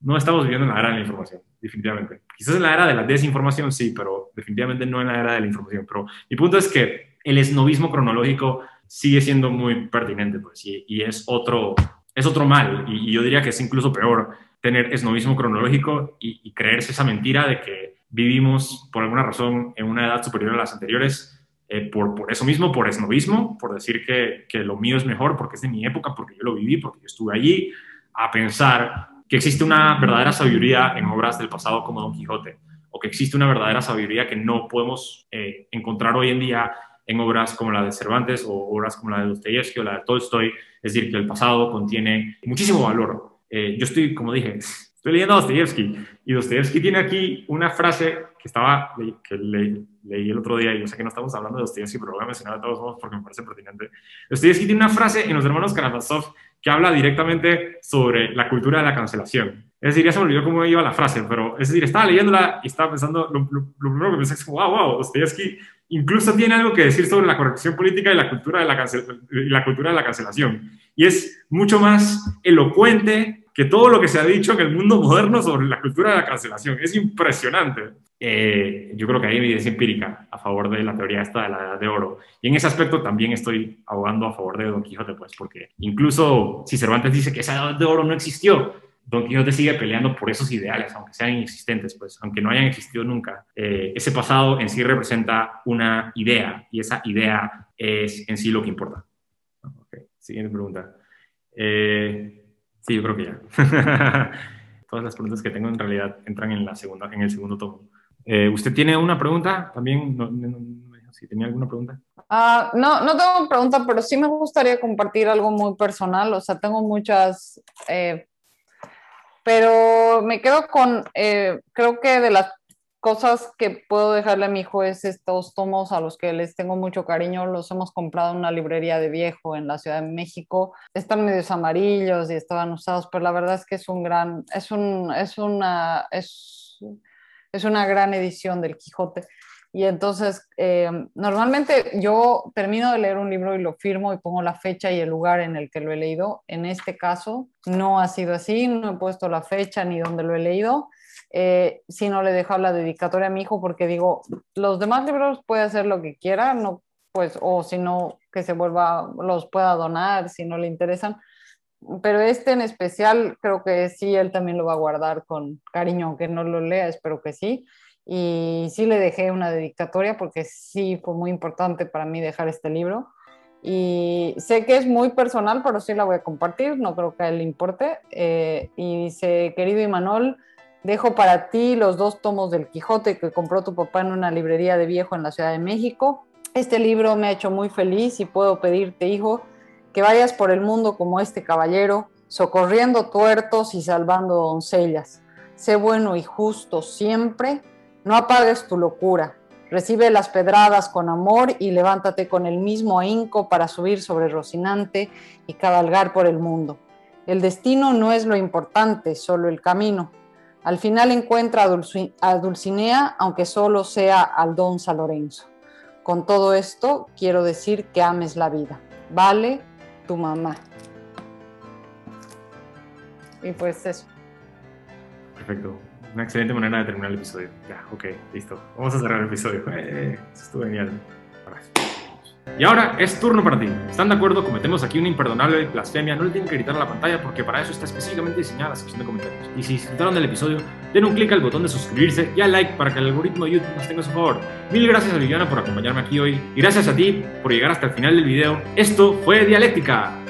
No estamos viviendo en la era de la información, definitivamente. Quizás en la era de la desinformación, sí, pero definitivamente no en la era de la información. Pero mi punto es que el esnovismo cronológico sigue siendo muy pertinente, pues, y, y es otro, es otro mal, y, yo diría que es incluso peor tener esnovismo cronológico y, creerse esa mentira de que vivimos por alguna razón en una edad superior a las anteriores, eh, por, por, eso mismo, por esnovismo, por decir que, que, lo mío es mejor porque es de mi época, porque yo lo viví, porque yo estuve allí, a pensar que existe una verdadera sabiduría en obras del pasado como Don Quijote, o que existe una verdadera sabiduría que no podemos eh, encontrar hoy en día en obras como la de Cervantes o obras como la de Dostoyevsky o la de Tolstoy, es decir, que el pasado contiene muchísimo valor. Eh, yo estoy, como dije, Estoy leyendo a Dostoyevsky y Dostoyevsky tiene aquí una frase que estaba que leí el otro día y yo sé que no estamos hablando de Dostoyevsky, pero lo voy a mencionar de todos modos porque me parece pertinente. Dostoyevsky tiene una frase en Los Hermanos Karamazov que habla directamente sobre la cultura de la cancelación. Es decir, ya se me olvidó cómo iba la frase, pero es decir, estaba leyéndola y estaba pensando, lo, primero que pensé es, wow, wow, Dostoyevsky incluso tiene algo que decir sobre la corrección política y la cultura de la, la cultura de la cancelación. Y es mucho más elocuente que todo lo que se ha dicho en el mundo moderno sobre la cultura de la cancelación. Es impresionante. Eh, yo creo que hay evidencia empírica a favor de la teoría esta de la edad de oro. Y en ese aspecto también estoy abogando a favor de Don Quijote, pues, porque incluso si Cervantes dice que esa edad de oro no existió, Don Quijote sigue peleando por esos ideales, aunque sean inexistentes, pues, aunque no hayan existido nunca. Eh, ese pasado en sí representa una idea y esa idea es en sí lo que importa. Okay. Siguiente pregunta. Eh, Sí, yo creo que ya. Todas las preguntas que tengo en realidad entran en, la segunda, en el segundo tomo. Eh, ¿Usted tiene una pregunta? También, no, si tenía alguna pregunta. Uh, no, no tengo pregunta, pero sí me gustaría compartir algo muy personal. O sea, tengo muchas, eh, pero me quedo con, eh, creo que de las cosas que puedo dejarle a mi hijo es estos tomos a los que les tengo mucho cariño. Los hemos comprado en una librería de viejo en la Ciudad de México. Están medios amarillos y estaban usados, pero la verdad es que es un gran, es un, es una, es, es una gran edición del Quijote. Y entonces, eh, normalmente yo termino de leer un libro y lo firmo y pongo la fecha y el lugar en el que lo he leído. En este caso, no ha sido así, no he puesto la fecha ni dónde lo he leído eh, si no le dejo la dedicatoria a mi hijo porque digo, los demás libros puede hacer lo que quiera, no, pues, o si no, que se vuelva, los pueda donar si no le interesan. Pero este en especial creo que sí, él también lo va a guardar con cariño, aunque no lo lea, espero que sí. Y sí le dejé una dedicatoria porque sí fue muy importante para mí dejar este libro. Y sé que es muy personal, pero sí la voy a compartir, no creo que a él le importe. Eh, y dice, querido Imanol, Dejo para ti los dos tomos del Quijote que compró tu papá en una librería de viejo en la Ciudad de México. Este libro me ha hecho muy feliz y puedo pedirte, hijo, que vayas por el mundo como este caballero, socorriendo tuertos y salvando doncellas. Sé bueno y justo siempre, no apagues tu locura. Recibe las pedradas con amor y levántate con el mismo ahínco para subir sobre Rocinante y cabalgar por el mundo. El destino no es lo importante, solo el camino. Al final encuentra a, Dulcinea, aunque solo sea al don San Lorenzo. Con todo esto, quiero decir que ames la vida. Vale tu mamá. Y pues eso. Perfecto. Una excelente manera de terminar el episodio. Ya, ok, listo. Vamos a cerrar el episodio. Eh, estuvo genial. Y ahora es turno para ti. ¿Están de acuerdo? Cometemos aquí una imperdonable blasfemia. No le tienen que gritar a la pantalla porque para eso está específicamente diseñada la sección de comentarios. Y si disfrutaron del episodio, den un clic al botón de suscribirse y al like para que el algoritmo de YouTube nos tenga a su favor. Mil gracias a Viviana por acompañarme aquí hoy y gracias a ti por llegar hasta el final del video. Esto fue Dialéctica.